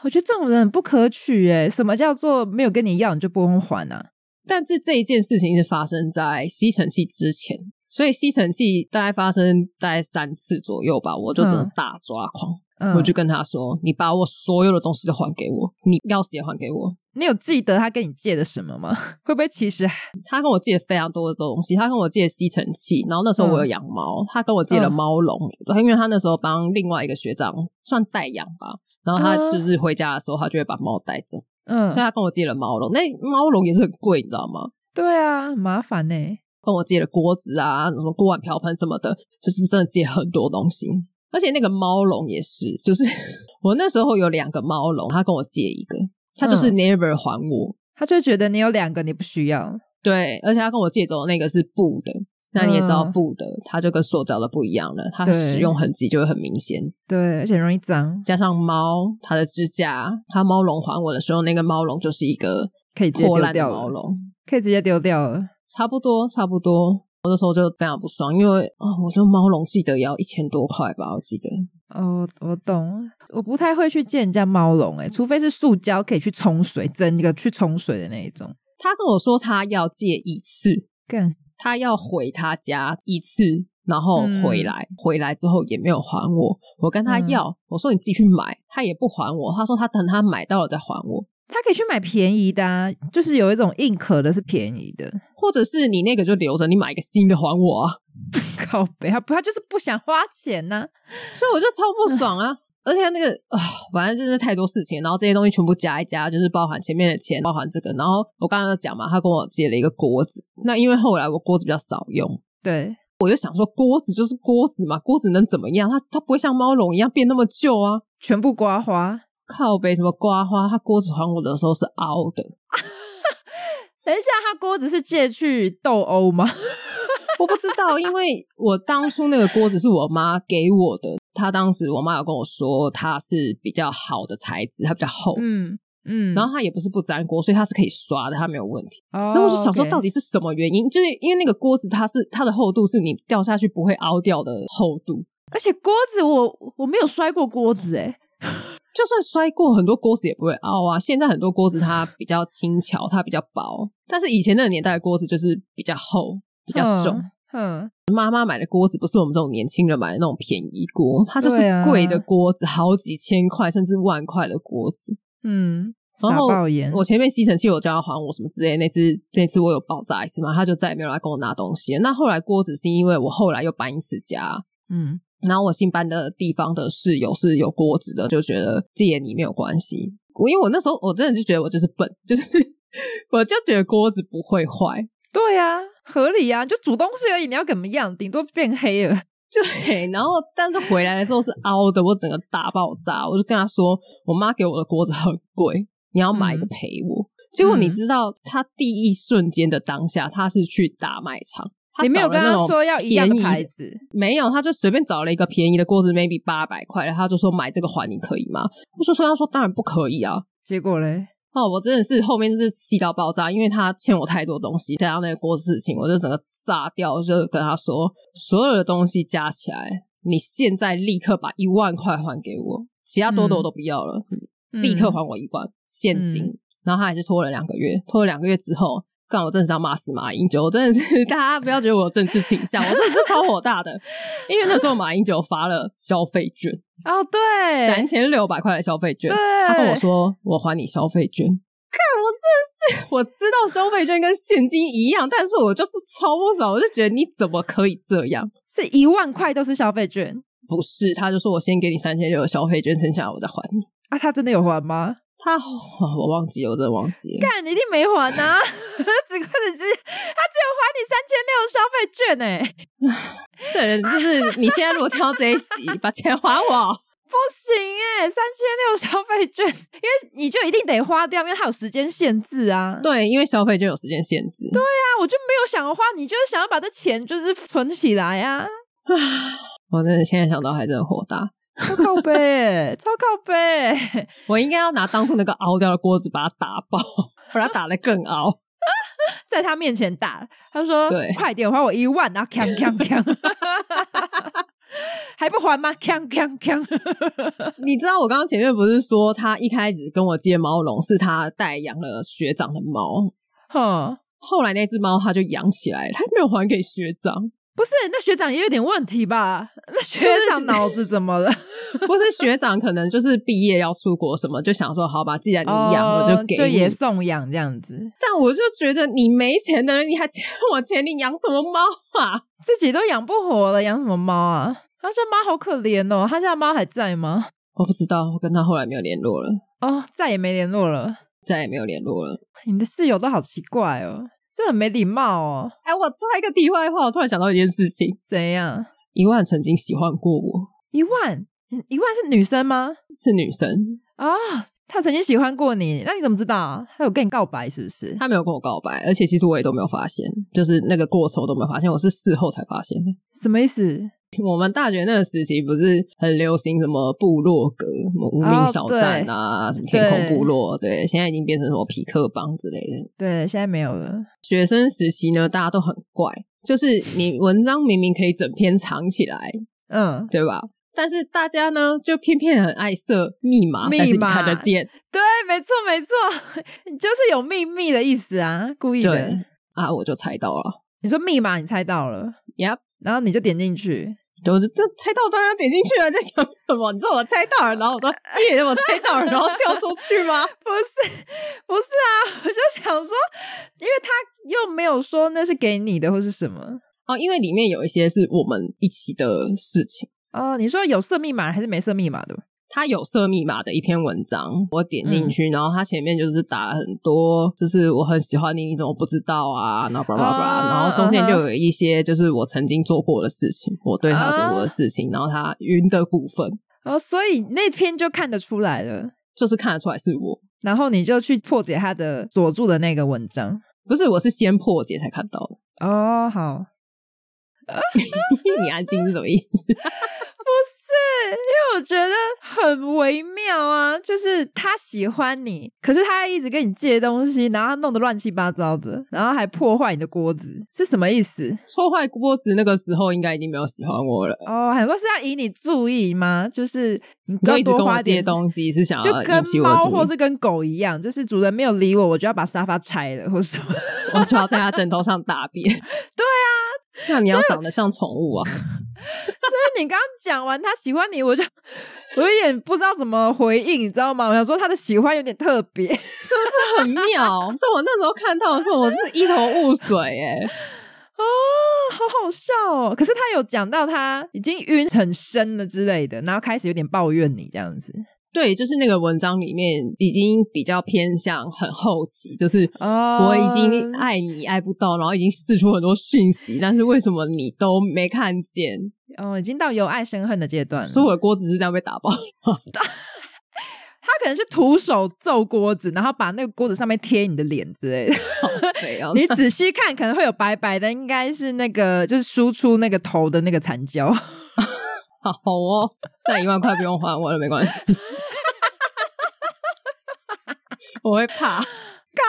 我觉得这种人很不可取诶，什么叫做没有跟你要你就不用还啊？但是这一件事情是发生在吸尘器之前。所以吸尘器大概发生大概三次左右吧，我就真的大抓狂，嗯、我就跟他说：“你把我所有的东西都还给我，你钥匙也还给我。”你有记得他跟你借的什么吗？<laughs> 会不会其实他跟我借非常多的东西？他跟我借吸尘器，然后那时候我有养猫，嗯、他跟我借了猫笼，嗯、因为他那时候帮另外一个学长算代养吧，然后他就是回家的时候，他就会把猫带走，嗯，所以他跟我借了猫笼，那猫笼也是很贵，你知道吗？对啊，很麻烦呢、欸。跟我借了锅子啊，什么锅碗瓢盆什么的，就是真的借很多东西。而且那个猫笼也是，就是 <laughs> 我那时候有两个猫笼，他跟我借一个，他就是 never 还我，嗯、他就觉得你有两个你不需要。对，而且他跟我借走的那个是布的，那你也知道布的，它就跟塑胶的不一样了，它使用痕迹就会很明显。对，而且容易脏。加上猫，它的指甲，它猫笼还我的时候，那个猫笼就是一个可以直接丢掉的猫笼，可以直接丢掉了。差不多，差不多。我那时候就非常不爽，因为啊、哦，我这猫笼记得也要一千多块吧，我记得。哦，我懂。我不太会去借人家猫笼，诶，除非是塑胶可以去冲水，整个去冲水的那一种。他跟我说他要借一次，干他要回他家一次，然后回来，嗯、回来之后也没有还我。我跟他要，嗯、我说你自己去买，他也不还我。他说他等他买到了再还我。他可以去买便宜的啊，就是有一种硬壳的是便宜的，或者是你那个就留着，你买一个新的还我啊。<laughs> 靠北，他不，他就是不想花钱呢、啊，<laughs> 所以我就超不爽啊！<laughs> 而且那个啊，反正真是太多事情，然后这些东西全部加一加，就是包含前面的钱，包含这个。然后我刚刚讲嘛，他跟我借了一个锅子，那因为后来我锅子比较少用，对，我就想说锅子就是锅子嘛，锅子能怎么样？它它不会像猫笼一样变那么旧啊，全部刮花，靠北什么刮花？他锅子还我的时候是凹的。<laughs> 等一下，他锅子是借去斗殴吗？<laughs> 我不知道，因为我当初那个锅子是我妈给我的。她当时我妈有跟我说，它是比较好的材质，它比较厚，嗯嗯，然后它也不是不粘锅，所以它是可以刷的，它没有问题。然后我就想说，到底是什么原因？就是因为那个锅子它是它的厚度是你掉下去不会凹掉的厚度，而且锅子我我没有摔过锅子诶，就算摔过很多锅子也不会凹啊。现在很多锅子它比较轻巧，它比较薄，但是以前那个年代的锅子就是比较厚。比较重，嗯，妈妈买的锅子不是我们这种年轻人买的那种便宜锅，它就是贵的锅子，好几千块甚至万块的锅子，嗯。然后我前面吸尘器我叫他还我什么之类，那次那次我有爆炸一次嘛，他就再也没有来跟我拿东西。那后来锅子是因为我后来又搬一次家，嗯，然后我新搬的地方的室友是有锅子的，就觉得借你没有关系。我因为我那时候我真的就觉得我就是笨，就是 <laughs> 我就觉得锅子不会坏，对呀、啊。合理呀、啊，就煮东西而已，你要怎么样？顶多变黑了。<laughs> 对，然后但是回来的时候是凹的，我整个大爆炸。我就跟他说，我妈给我的锅子很贵，你要买一个赔我。嗯、结果你知道，他第一瞬间的当下，他是去大卖场，你没有跟他说要一样的牌子，没有，他就随便找了一个便宜的锅子，maybe 八百块，他就说买这个还你可以吗？我就说他说当然不可以啊。结果嘞？哦，我真的是后面就是气到爆炸，因为他欠我太多东西，加上那个锅子事情，我就整个炸掉，就跟他说，所有的东西加起来，你现在立刻把一万块还给我，其他多的我都不要了，嗯、立刻还我一万现金。嗯、然后他还是拖了两个月，拖了两个月之后。干，我真的是要骂死马英九！我真的是，<laughs> 大家不要觉得我有政治倾向，我真的是超火大的。因为那时候马英九发了消费券哦，对，三千六百块的消费券，对他跟我说我还你消费券。看，我真的是，我知道消费券跟现金一样，但是我就是超不爽，我就觉得你怎么可以这样？是一万块都是消费券？不是，他就说我先给你三千六的消费券，剩下我再还你。啊，他真的有还吗？他、哦，<laughs> 我忘记了，我真的忘记了。干，你一定没还呐、<laughs> 啊！只可能是他只有还你三千六的消费券呢。<laughs> 这人就是你现在如果听到这一集，把钱还我。不行哎，三千六消费券，因为你就一定得花掉，因为它有时间限制啊。对，因为消费券有时间限制。对啊，我就没有想花，你就是想要把这钱就是存起来啊。<sighs> 我真的现在想到还真的火大。超靠背，超靠背！我应该要拿当初那个凹掉的锅子把它打爆，<laughs> 把它打得更凹，<laughs> 在他面前打。他说：“，快点还我一万！”然后锵锵 <laughs> 锵，还不还吗？锵锵锵！你知道我刚刚前面不是说他一开始跟我借猫笼是他代养了学长的猫，哼，后来那只猫他就养起来了，他没有还给学长。不是，那学长也有点问题吧？那学长脑子怎么了？<laughs> 不是学长，可能就是毕业要出国什么，就想说好吧，既然你养，哦、我就给你，就也送养这样子。但我就觉得你没钱的人，你还欠我钱，你养什么猫啊？自己都养不活了，养什么猫啊？他家猫好可怜哦，他家猫还在吗？我不知道，我跟他后来没有联络了。哦，再也没联络了，再也没有联络了。你的室友都好奇怪哦。这很没礼貌哦！哎，我插一个题外话，我突然想到一件事情。怎样？一万曾经喜欢过我。一万？一万是女生吗？是女生啊！他曾经喜欢过你，那你怎么知道？他有跟你告白是不是？他没有跟我告白，而且其实我也都没有发现，就是那个过程我都没有发现，我是事后才发现的。什么意思？我们大学那个时期不是很流行什么部落格、什么无名小站啊，哦、什么天空部落，对，对，现在已经变成什么匹克邦之类的。对，现在没有了。学生时期呢，大家都很怪，就是你文章明明可以整篇藏起来，嗯，对吧？但是大家呢，就偏偏很爱设密码，密码看得见。对，没错，没错，<laughs> 你就是有秘密的意思啊，故意的。对啊，我就猜到了。你说密码，你猜到了，Yep，然后你就点进去。我就猜到，当然要点进去了，在想什么？你说我猜到了，然后我说耶，我猜到了，然后跳出去吗？<laughs> 不是，不是啊，<laughs> 我就想说，因为他又没有说那是给你的或是什么哦，因为里面有一些是我们一起的事情哦。你说有设密码还是没设密码的？他有设密码的一篇文章，我点进去，嗯、然后他前面就是打了很多，就是我很喜欢你，你怎么不知道啊？然后叭叭叭，然后中间就有一些就是我曾经做过的事情，啊、我对他做过的事情，然后他晕的部分。哦，所以那篇就看得出来了，就是看得出来是我，然后你就去破解他的佐助的那个文章，不是，我是先破解才看到的。哦，好，<laughs> 你安静是什么意思？<laughs> 不是，因为我觉得很微妙啊，就是他喜欢你，可是他一直跟你借东西，然后弄得乱七八糟的，然后还破坏你的锅子，是什么意思？<laughs> 破坏锅子那个时候应该已经没有喜欢我了哦，很多是要引你注意吗？就是你就多花点东西是想要就跟猫或是跟狗一样，就是主人没有理我，我就要把沙发拆了，或什么，我就要在他枕头上大便。对啊。那你要长得像宠物啊！<laughs> 所以你刚刚讲完他喜欢你，我就我有点不知道怎么回应，你知道吗？我想说他的喜欢有点特别，<laughs> 是不是很妙？所以我那时候看到的时候，我是一头雾水哎！哦，好好笑哦！可是他有讲到他已经晕很深了之类的，然后开始有点抱怨你这样子。对，就是那个文章里面已经比较偏向很后期，就是我已经爱你爱不到，然后已经释出很多讯息，但是为什么你都没看见？哦，已经到由爱生恨的阶段了。所以我的锅子是这样被打爆。<laughs> 他可能是徒手揍锅子，然后把那个锅子上面贴你的脸之类的。<laughs> 你仔细看，可能会有白白的，应该是那个就是输出那个头的那个残胶。<laughs> 好哦，那一万块不用还我了，没关系。<laughs> 我会怕，告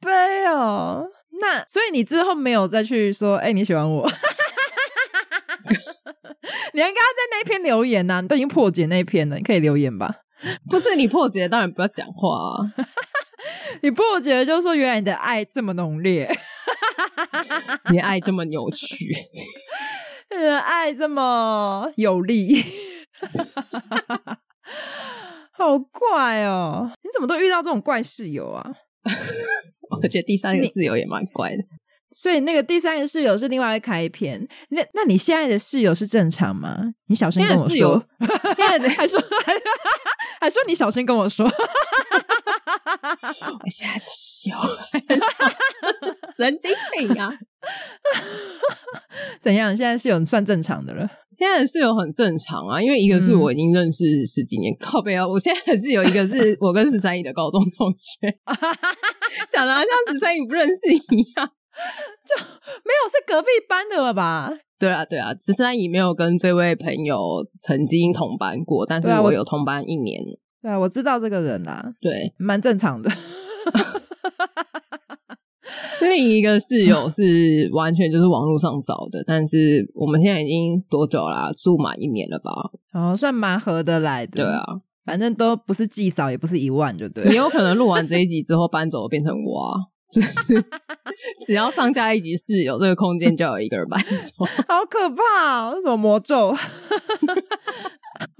白哦。那所以你之后没有再去说，哎、欸，你喜欢我？<laughs> 你应该在那篇留言呐、啊，你都已经破解那篇了，你可以留言吧？不是你破解，当然不要讲话啊。<laughs> 你破解就是说，原来你的爱这么浓烈，你爱这么扭曲。爱这么有力，<laughs> 好怪哦！你怎么都遇到这种怪室友啊？<laughs> 我觉得第三个室友也蛮怪的。所以那个第三个室友是另外一个开篇。那那你现在的室友是正常吗？你小声跟我说。现在的 <laughs> 还说还还说你小声跟我说。我现在的室友神经病啊！<laughs> 怎样？现在是有算正常的了？现在是有很正常啊，因为一个是我已经认识十几年，嗯、靠背啊！我现在还是有一个是 <laughs> 我跟十三姨的高中同学，<laughs> 讲的好像十三姨不认识一样，就没有是隔壁班的了吧？对啊，对啊，十三姨没有跟这位朋友曾经同班过，但是我有同班一年。对啊，我知道这个人啦，对，蛮正常的。<laughs> 另一个室友是完全就是网络上找的，但是我们现在已经多久啦、啊？住满一年了吧？哦，算蛮合得来的。对啊，反正都不是季少，也不是一万，就对。也有可能录完这一集之后搬走变成我、啊，就是 <laughs> 只要上架一集室友，这个空间就有一个人搬走，<laughs> 好可怕、哦！什么魔咒？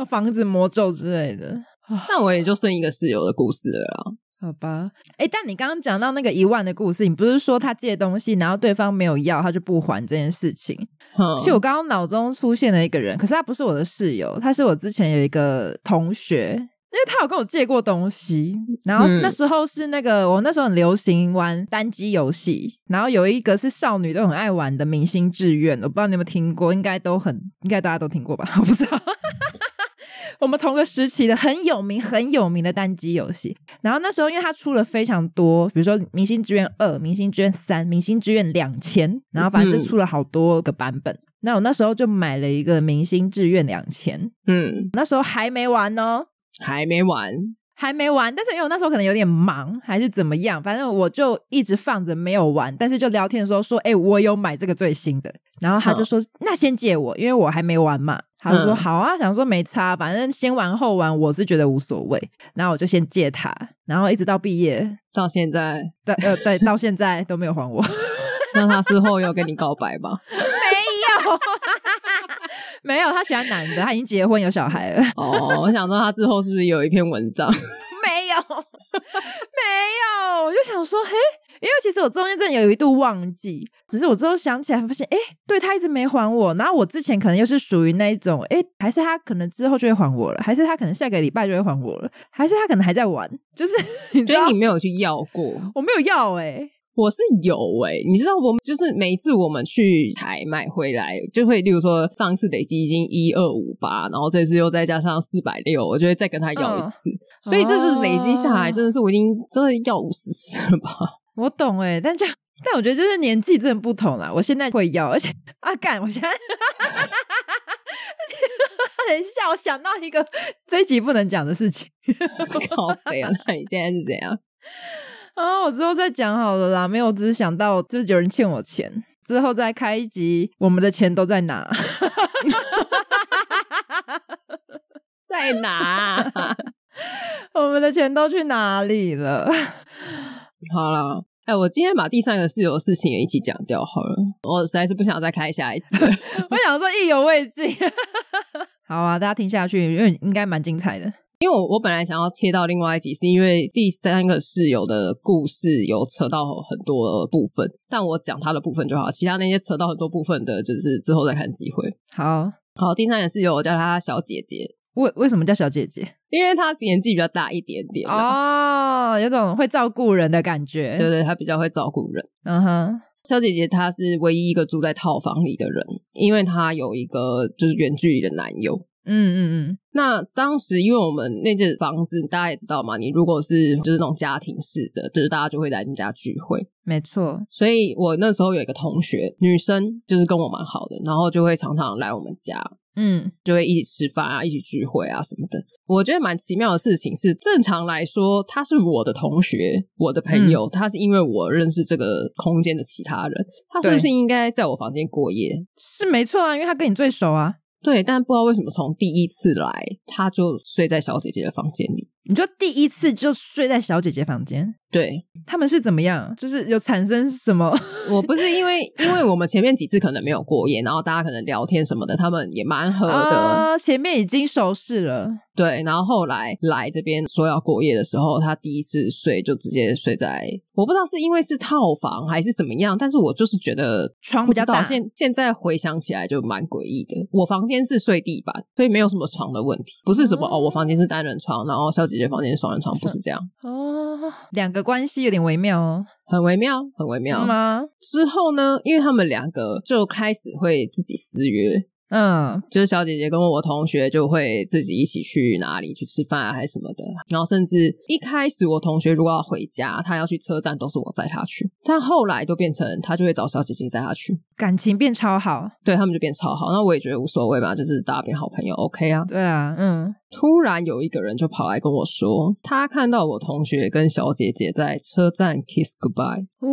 房子魔咒之类的。<sighs> 那我也就剩一个室友的故事了啊。好吧，哎、欸，但你刚刚讲到那个一万的故事，你不是说他借东西，然后对方没有要，他就不还这件事情？嗯、其实我刚刚脑中出现了一个人，可是他不是我的室友，他是我之前有一个同学，因为他有跟我借过东西，然后那时候是那个、嗯、我那时候很流行玩单机游戏，然后有一个是少女都很爱玩的《明星志愿》，我不知道你有没有听过，应该都很，应该大家都听过吧？<laughs> 我不知道。我们同个时期的很有名、很有名的单机游戏，然后那时候因为它出了非常多，比如说《明星志愿二》《明星志愿三》《明星志愿两千》，然后反正就出了好多个版本。嗯、那我那时候就买了一个《明星志愿两千》，嗯，那时候还没完哦，还没完，还没完。但是因为我那时候可能有点忙，还是怎么样，反正我就一直放着没有玩。但是就聊天的时候说：“哎、欸，我有买这个最新的。”然后他就说：“那先借我，因为我还没玩嘛。”他就说：“嗯、好啊，想说没差，反正先玩后玩，我是觉得无所谓。然后我就先借他，然后一直到毕业到现在，对呃对，到现在都没有还我。<laughs> 那他事后有跟你告白吗？<laughs> 没有，<laughs> 没有，他喜欢男的，他已经结婚有小孩了。哦，我想说他之后是不是有一篇文章？没有，没有，我就想说，嘿，因为其实我中间真的有一度忘记，只是我之后想起来发现，哎，对，他一直没还我，然后我之前可能又是属于那一种，哎，还是他可能之后就会还我了，还是他可能下个礼拜就会还我了，还是他可能还在玩，就是 <laughs> 你觉得你没有去要过，我没有要哎、欸。我是有诶、欸，你知道我们就是每一次我们去台买回来，就会例如说上次累积已经一二五八，然后这次又再加上四百六，我就会再跟他要一次，嗯、所以这次累积下来真的是我已经真的要五十次了吧？我懂诶、欸，但就但我觉得就是年纪真的不同啦。我现在会要，而且阿干、啊，我现在，等一下，我想到一个这一集不能讲的事情，<laughs> 靠北啊！那你现在是怎样？<laughs> 啊，我之后再讲好了啦。没有，我只是想到就是有人欠我钱，之后再开一集，我们的钱都在哪？<laughs> 在哪？我们的钱都去哪里了？好啦，哎、欸，我今天把第三个室友的事情也一起讲掉好了。我实在是不想再开下一集，<laughs> 我想说意犹未尽。<laughs> 好啊，大家听下去，因为应该蛮精彩的。因为我我本来想要切到另外一集，是因为第三个室友的故事有扯到很多部分，但我讲他的部分就好，其他那些扯到很多部分的，就是之后再看机会。好好，第三个室友我叫她小姐姐，为为什么叫小姐姐？因为她年纪比较大一点点哦，有种会照顾人的感觉，对对，她比较会照顾人。嗯哼，小姐姐她是唯一一个住在套房里的人，因为她有一个就是远距离的男友。嗯嗯嗯，那当时因为我们那间房子，大家也知道嘛，你如果是就是那种家庭式的，就是大家就会来你们家聚会，没错。所以我那时候有一个同学，女生就是跟我蛮好的，然后就会常常来我们家，嗯，就会一起吃饭啊，一起聚会啊什么的。我觉得蛮奇妙的事情是，正常来说，他是我的同学，我的朋友，嗯、他是因为我认识这个空间的其他人，他是不是应该在我房间过夜？是没错啊，因为他跟你最熟啊。对，但不知道为什么从第一次来，他就睡在小姐姐的房间里。你就第一次就睡在小姐姐房间？对，他们是怎么样？就是有产生什么？<laughs> 我不是因为，因为我们前面几次可能没有过夜，然后大家可能聊天什么的，他们也蛮合的。啊，前面已经熟识了。对，然后后来来这边说要过夜的时候，他第一次睡就直接睡在，我不知道是因为是套房还是怎么样，但是我就是觉得床比较大。现现在回想起来就蛮诡异的。我房间是睡地板，所以没有什么床的问题，不是什么、嗯、哦，我房间是单人床，然后小姐姐房间是双人床，不是这样。哦，两个关系有点微妙哦，很微妙，很微妙吗？之后呢，因为他们两个就开始会自己私约。嗯，就是小姐姐跟我同学就会自己一起去哪里去吃饭啊，还是什么的。然后甚至一开始我同学如果要回家，他要去车站，都是我载他去。但后来就变成他就会找小姐姐载他去，感情变超好。对，他们就变超好。那我也觉得无所谓嘛，就是大家变好朋友，OK 啊。对啊，嗯。突然有一个人就跑来跟我说，他看到我同学跟小姐姐在车站 kiss goodbye。哇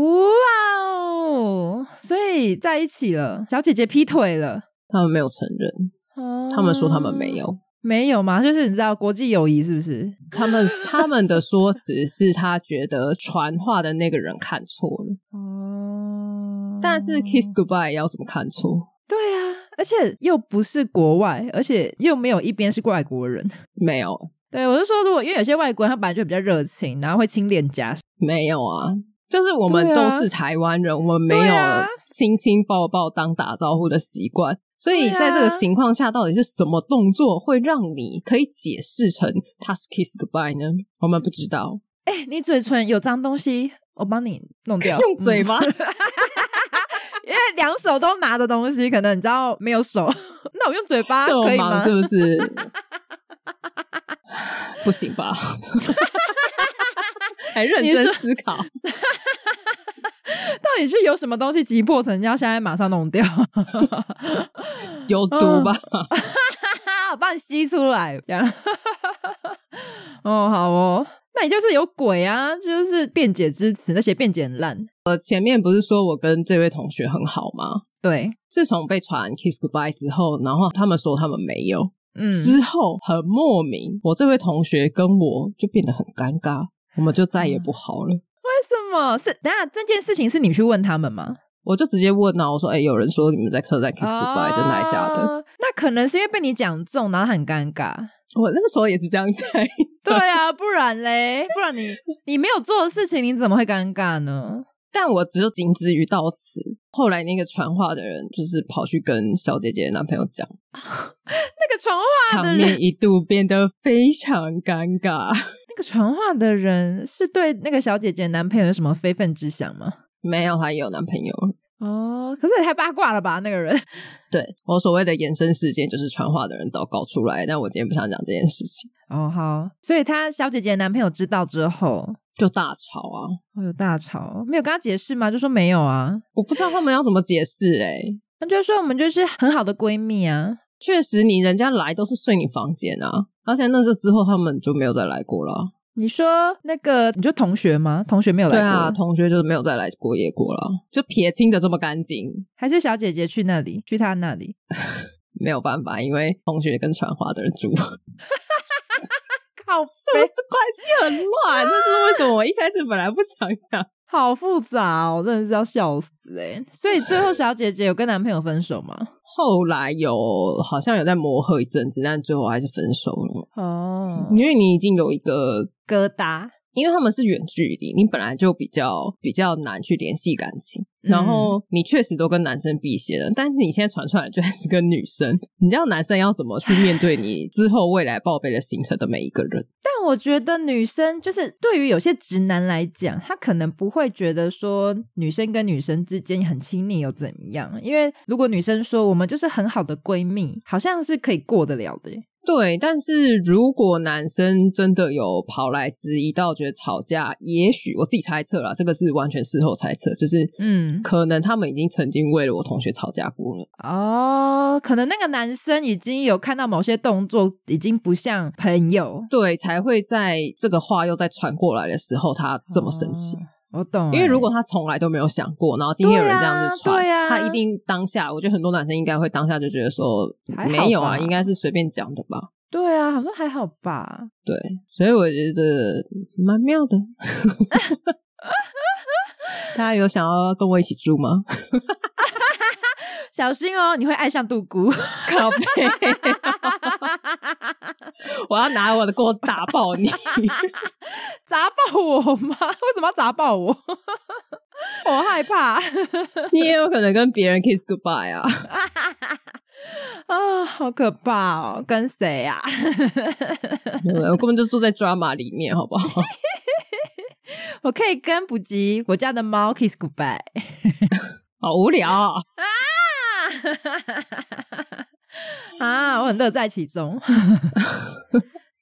哦，所以在一起了，小姐姐劈腿了。他们没有承认，哦、他们说他们没有，没有吗？就是你知道国际友谊是不是？他们 <laughs> 他们的说辞是他觉得传话的那个人看错了，哦，但是 kiss goodbye 要怎么看错？对啊，而且又不是国外，而且又没有一边是外国人，<laughs> 没有。对，我是说，如果因为有些外国人他本来就比较热情，然后会亲脸颊，没有啊。就是我们都是台湾人，啊、我们没有亲亲抱抱当打招呼的习惯，所以在这个情况下，到底是什么动作会让你可以解释成他是 kiss goodbye 呢？我们不知道。哎、欸，你嘴唇有脏东西，我帮你弄掉。用嘴吗？<laughs> 因为两手都拿着东西，可能你知道没有手，<laughs> 那我用嘴巴 <laughs> 可以吗？是不是？不行吧？还认真思考，<laughs> 到底是有什么东西急迫成要现在马上弄掉？有毒吧？<laughs> 我帮你吸出来。<laughs> 哦，好哦，那你就是有鬼啊！就是辩解之词，那些辩解很烂。我前面不是说我跟这位同学很好吗？对，自从被传 kiss goodbye 之后，然后他们说他们没有，嗯，之后很莫名，我这位同学跟我就变得很尴尬。我们就再也不好了。为什么？是等下这件事情是你去问他们吗？我就直接问啊，我说：“哎、欸，有人说你们在客栈 kiss goodbye，真的还假的？”那可能是因为被你讲中，然后很尴尬。我那个时候也是这样猜。对啊，不然嘞，不然你你没有做的事情，你怎么会尴尬呢？但我只有仅止于到此。后来那个传话的人就是跑去跟小姐姐的男朋友讲，<laughs> 那个传话的人场面一度变得非常尴尬。那个传话的人是对那个小姐姐男朋友有什么非分之想吗？没有，他也有男朋友哦。可是也太八卦了吧？那个人，<laughs> 对，我所谓的延伸事件就是传话的人都搞出来，但我今天不想讲这件事情。哦，好，所以她小姐姐男朋友知道之后。就大吵啊！哦、有大吵，没有跟他解释吗？就说没有啊，我不知道他们要怎么解释哎、欸。那就说我们就是很好的闺蜜啊。确实，你人家来都是睡你房间啊，而且那次之后他们就没有再来过了。你说那个，你就同学吗？同学没有来过，对啊，同学就是没有再来过夜过了，就撇清的这么干净。还是小姐姐去那里，去她那里，<laughs> 没有办法，因为同学跟传话的人住。好，是不是关系很乱？这是为什么？我一开始本来不想讲，好复杂哦，真的是要笑死哎！所以最后小姐姐有跟男朋友分手吗？后来有，好像有在磨合一阵子，但最后还是分手了。哦，因为你已经有一个疙瘩。因为他们是远距离，你本来就比较比较难去联系感情，然后你确实都跟男生避嫌了，但是你现在传出来居然是跟女生，你知道男生要怎么去面对你之后未来报备的行程的每一个人？但我觉得女生就是对于有些直男来讲，他可能不会觉得说女生跟女生之间很亲密又怎么样，因为如果女生说我们就是很好的闺蜜，好像是可以过得了的。对，但是如果男生真的有跑来质疑到觉得吵架，也许我自己猜测啦，这个是完全事后猜测，就是嗯，可能他们已经曾经为了我同学吵架过了。哦，可能那个男生已经有看到某些动作已经不像朋友，对，才会在这个话又再传过来的时候，他这么生气。哦我懂，因为如果他从来都没有想过，然后今天有人这样子传，对啊，他一定当下，我觉得很多男生应该会当下就觉得说，没有啊，应该是随便讲的吧？对啊，好像还好吧？对，所以我觉得蛮妙的。<laughs> 大家有想要跟我一起住吗？<laughs> 小心哦，你会爱上杜姑。<laughs> 靠北，我要拿我的锅子打爆你，<laughs> 砸爆我吗？<laughs> 为什么要砸爆我？我害怕。你也有可能跟别人 kiss goodbye 啊！啊，好可怕哦！跟谁啊？我根本就住在 drama 里面，好不好？我可以跟补吉我家的猫 kiss goodbye。好无聊啊！<laughs> 啊，我很乐在其中。<laughs>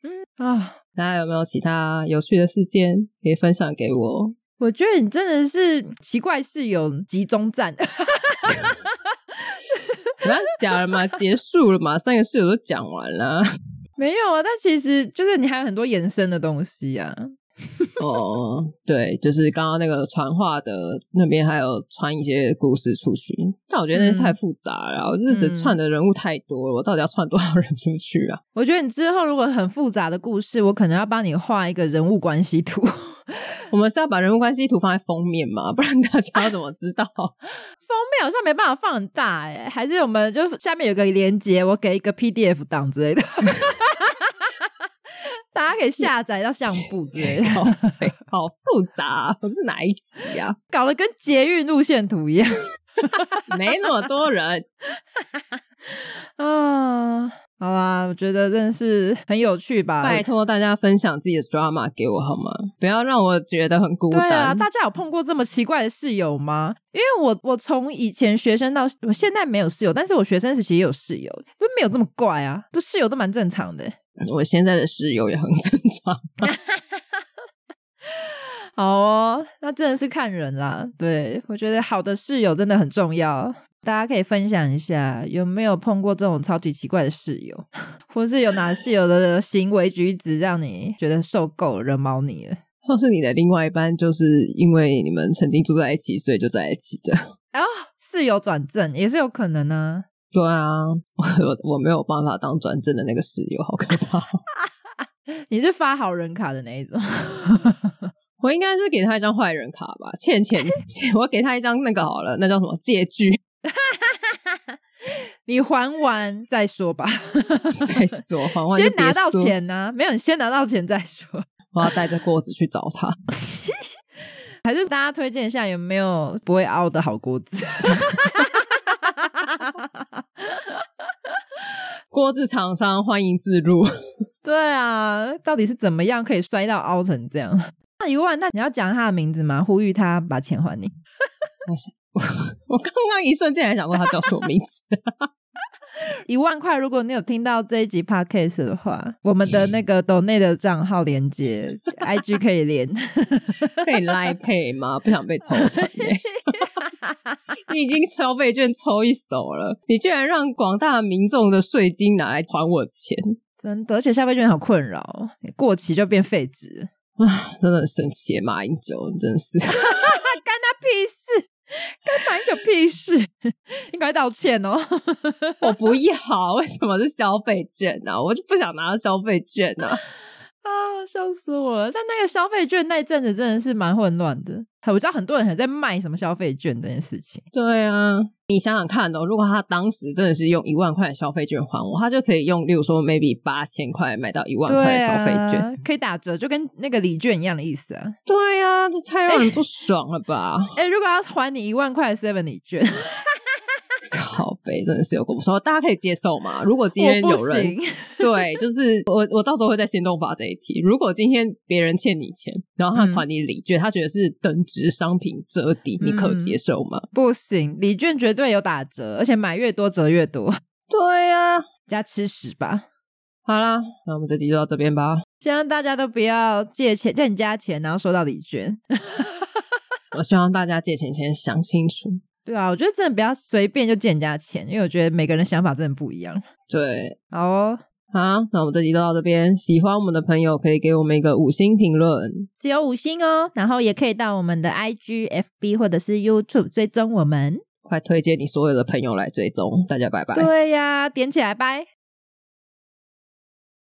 嗯啊，大家有没有其他有趣的事件可以分享给我？我觉得你真的是奇怪室友集中站。刚讲了嘛，结束了嘛，三个室友都讲完了。<laughs> 没有啊，但其实就是你还有很多延伸的东西啊。<laughs> 哦，对，就是刚刚那个传话的那边还有传一些故事出去，但我觉得那太复杂了，嗯、我就是只串的人物太多了，嗯、我到底要串多少人出去啊？我觉得你之后如果很复杂的故事，我可能要帮你画一个人物关系图。<laughs> 我们是要把人物关系图放在封面吗？<laughs> 不然大家要怎么知道？封面好像没办法放很大哎、欸，还是我们就下面有个连接，我给一个 PDF 档之类的。大家可以下载到相簿之类的，<laughs> 好，复杂，我是哪一集啊？搞得跟捷运路线图一样，没那么多人啊。好啦，我觉得真的是很有趣吧。拜托大家分享自己的 drama 给我好吗？不要让我觉得很孤单。对啊，大家有碰过这么奇怪的室友吗？因为我我从以前学生到我现在没有室友，但是我学生时期也有室友，就没有这么怪啊。这室友都蛮正常的。我现在的室友也很正常。<laughs> 好哦，那真的是看人啦。对，我觉得好的室友真的很重要。大家可以分享一下，有没有碰过这种超级奇怪的室友，<laughs> 或是有哪室友的行为举止让你觉得受够了、惹毛你了，或是你的另外一半就是因为你们曾经住在一起，所以就在一起的啊？室友转正也是有可能啊。对啊，我我没有办法当转正的那个室友，好可怕。<laughs> 你是发好人卡的那一种？我应该是给他一张坏人卡吧，欠钱，<laughs> 我给他一张那个好了，那叫什么借据？<laughs> 你还完再说吧，再说还完先拿到钱呢、啊？没有，你先拿到钱再说。我要带着锅子去找他，还是大家推荐一下有没有不会凹的好锅子？锅子厂商欢迎自入。<laughs> 对啊，到底是怎么样可以摔到凹成这样？那一万，那你要讲他的名字吗？呼吁他把钱还你。我 <laughs> 我刚刚一瞬间还想说他叫什么名字。<laughs> 一万块，如果你有听到这一集 podcast 的话，我们的那个抖内的账号连接，IG 可以连，可以 Line Pay 吗？不想被抽成耶。<laughs> 你已经消费券抽一手了，你居然让广大民众的税金拿来还我钱，真的，而且消费券好困扰，过期就变废纸，啊，真的很神奇，马英九真的是，<laughs> 干他屁事。跟马英九屁事，<laughs> 应该道歉哦。我不要，为什么是消费券呢、啊？我就不想拿到消费券呢、啊。啊，笑死我了！但那个消费券那一阵子真的是蛮混乱的。我知道很多人还在卖什么消费券这件事情。对啊，你想想看哦，如果他当时真的是用一万块消费券还我，他就可以用，例如说 maybe 八千块买到一万块的消费券，可以打折，就跟那个礼券一样的意思啊。对啊，这太让人不爽了吧？哎、欸欸，如果要还你一万块 seven 礼券。<laughs> 靠北真的是有够不错，大家可以接受吗？如果今天有人 <laughs> 对，就是我，我到时候会在限动法这一题。如果今天别人欠你钱，然后他还你礼券，嗯、他觉得是等值商品折抵，你可接受吗？嗯、不行，礼券绝对有打折，而且买越多折越多。对呀、啊，加吃屎吧！好啦，那我们这集就到这边吧。希望大家都不要借钱，叫你加钱，然后收到礼券。<laughs> 我希望大家借钱前想清楚。对啊，我觉得真的不要随便就借人家钱，因为我觉得每个人的想法真的不一样。对，好哦，好，那我们这集就到这边。喜欢我们的朋友可以给我们一个五星评论，只有五星哦。然后也可以到我们的 IG、FB 或者是 YouTube 追踪我们，快推荐你所有的朋友来追踪。大家拜拜。对呀，点起来，拜。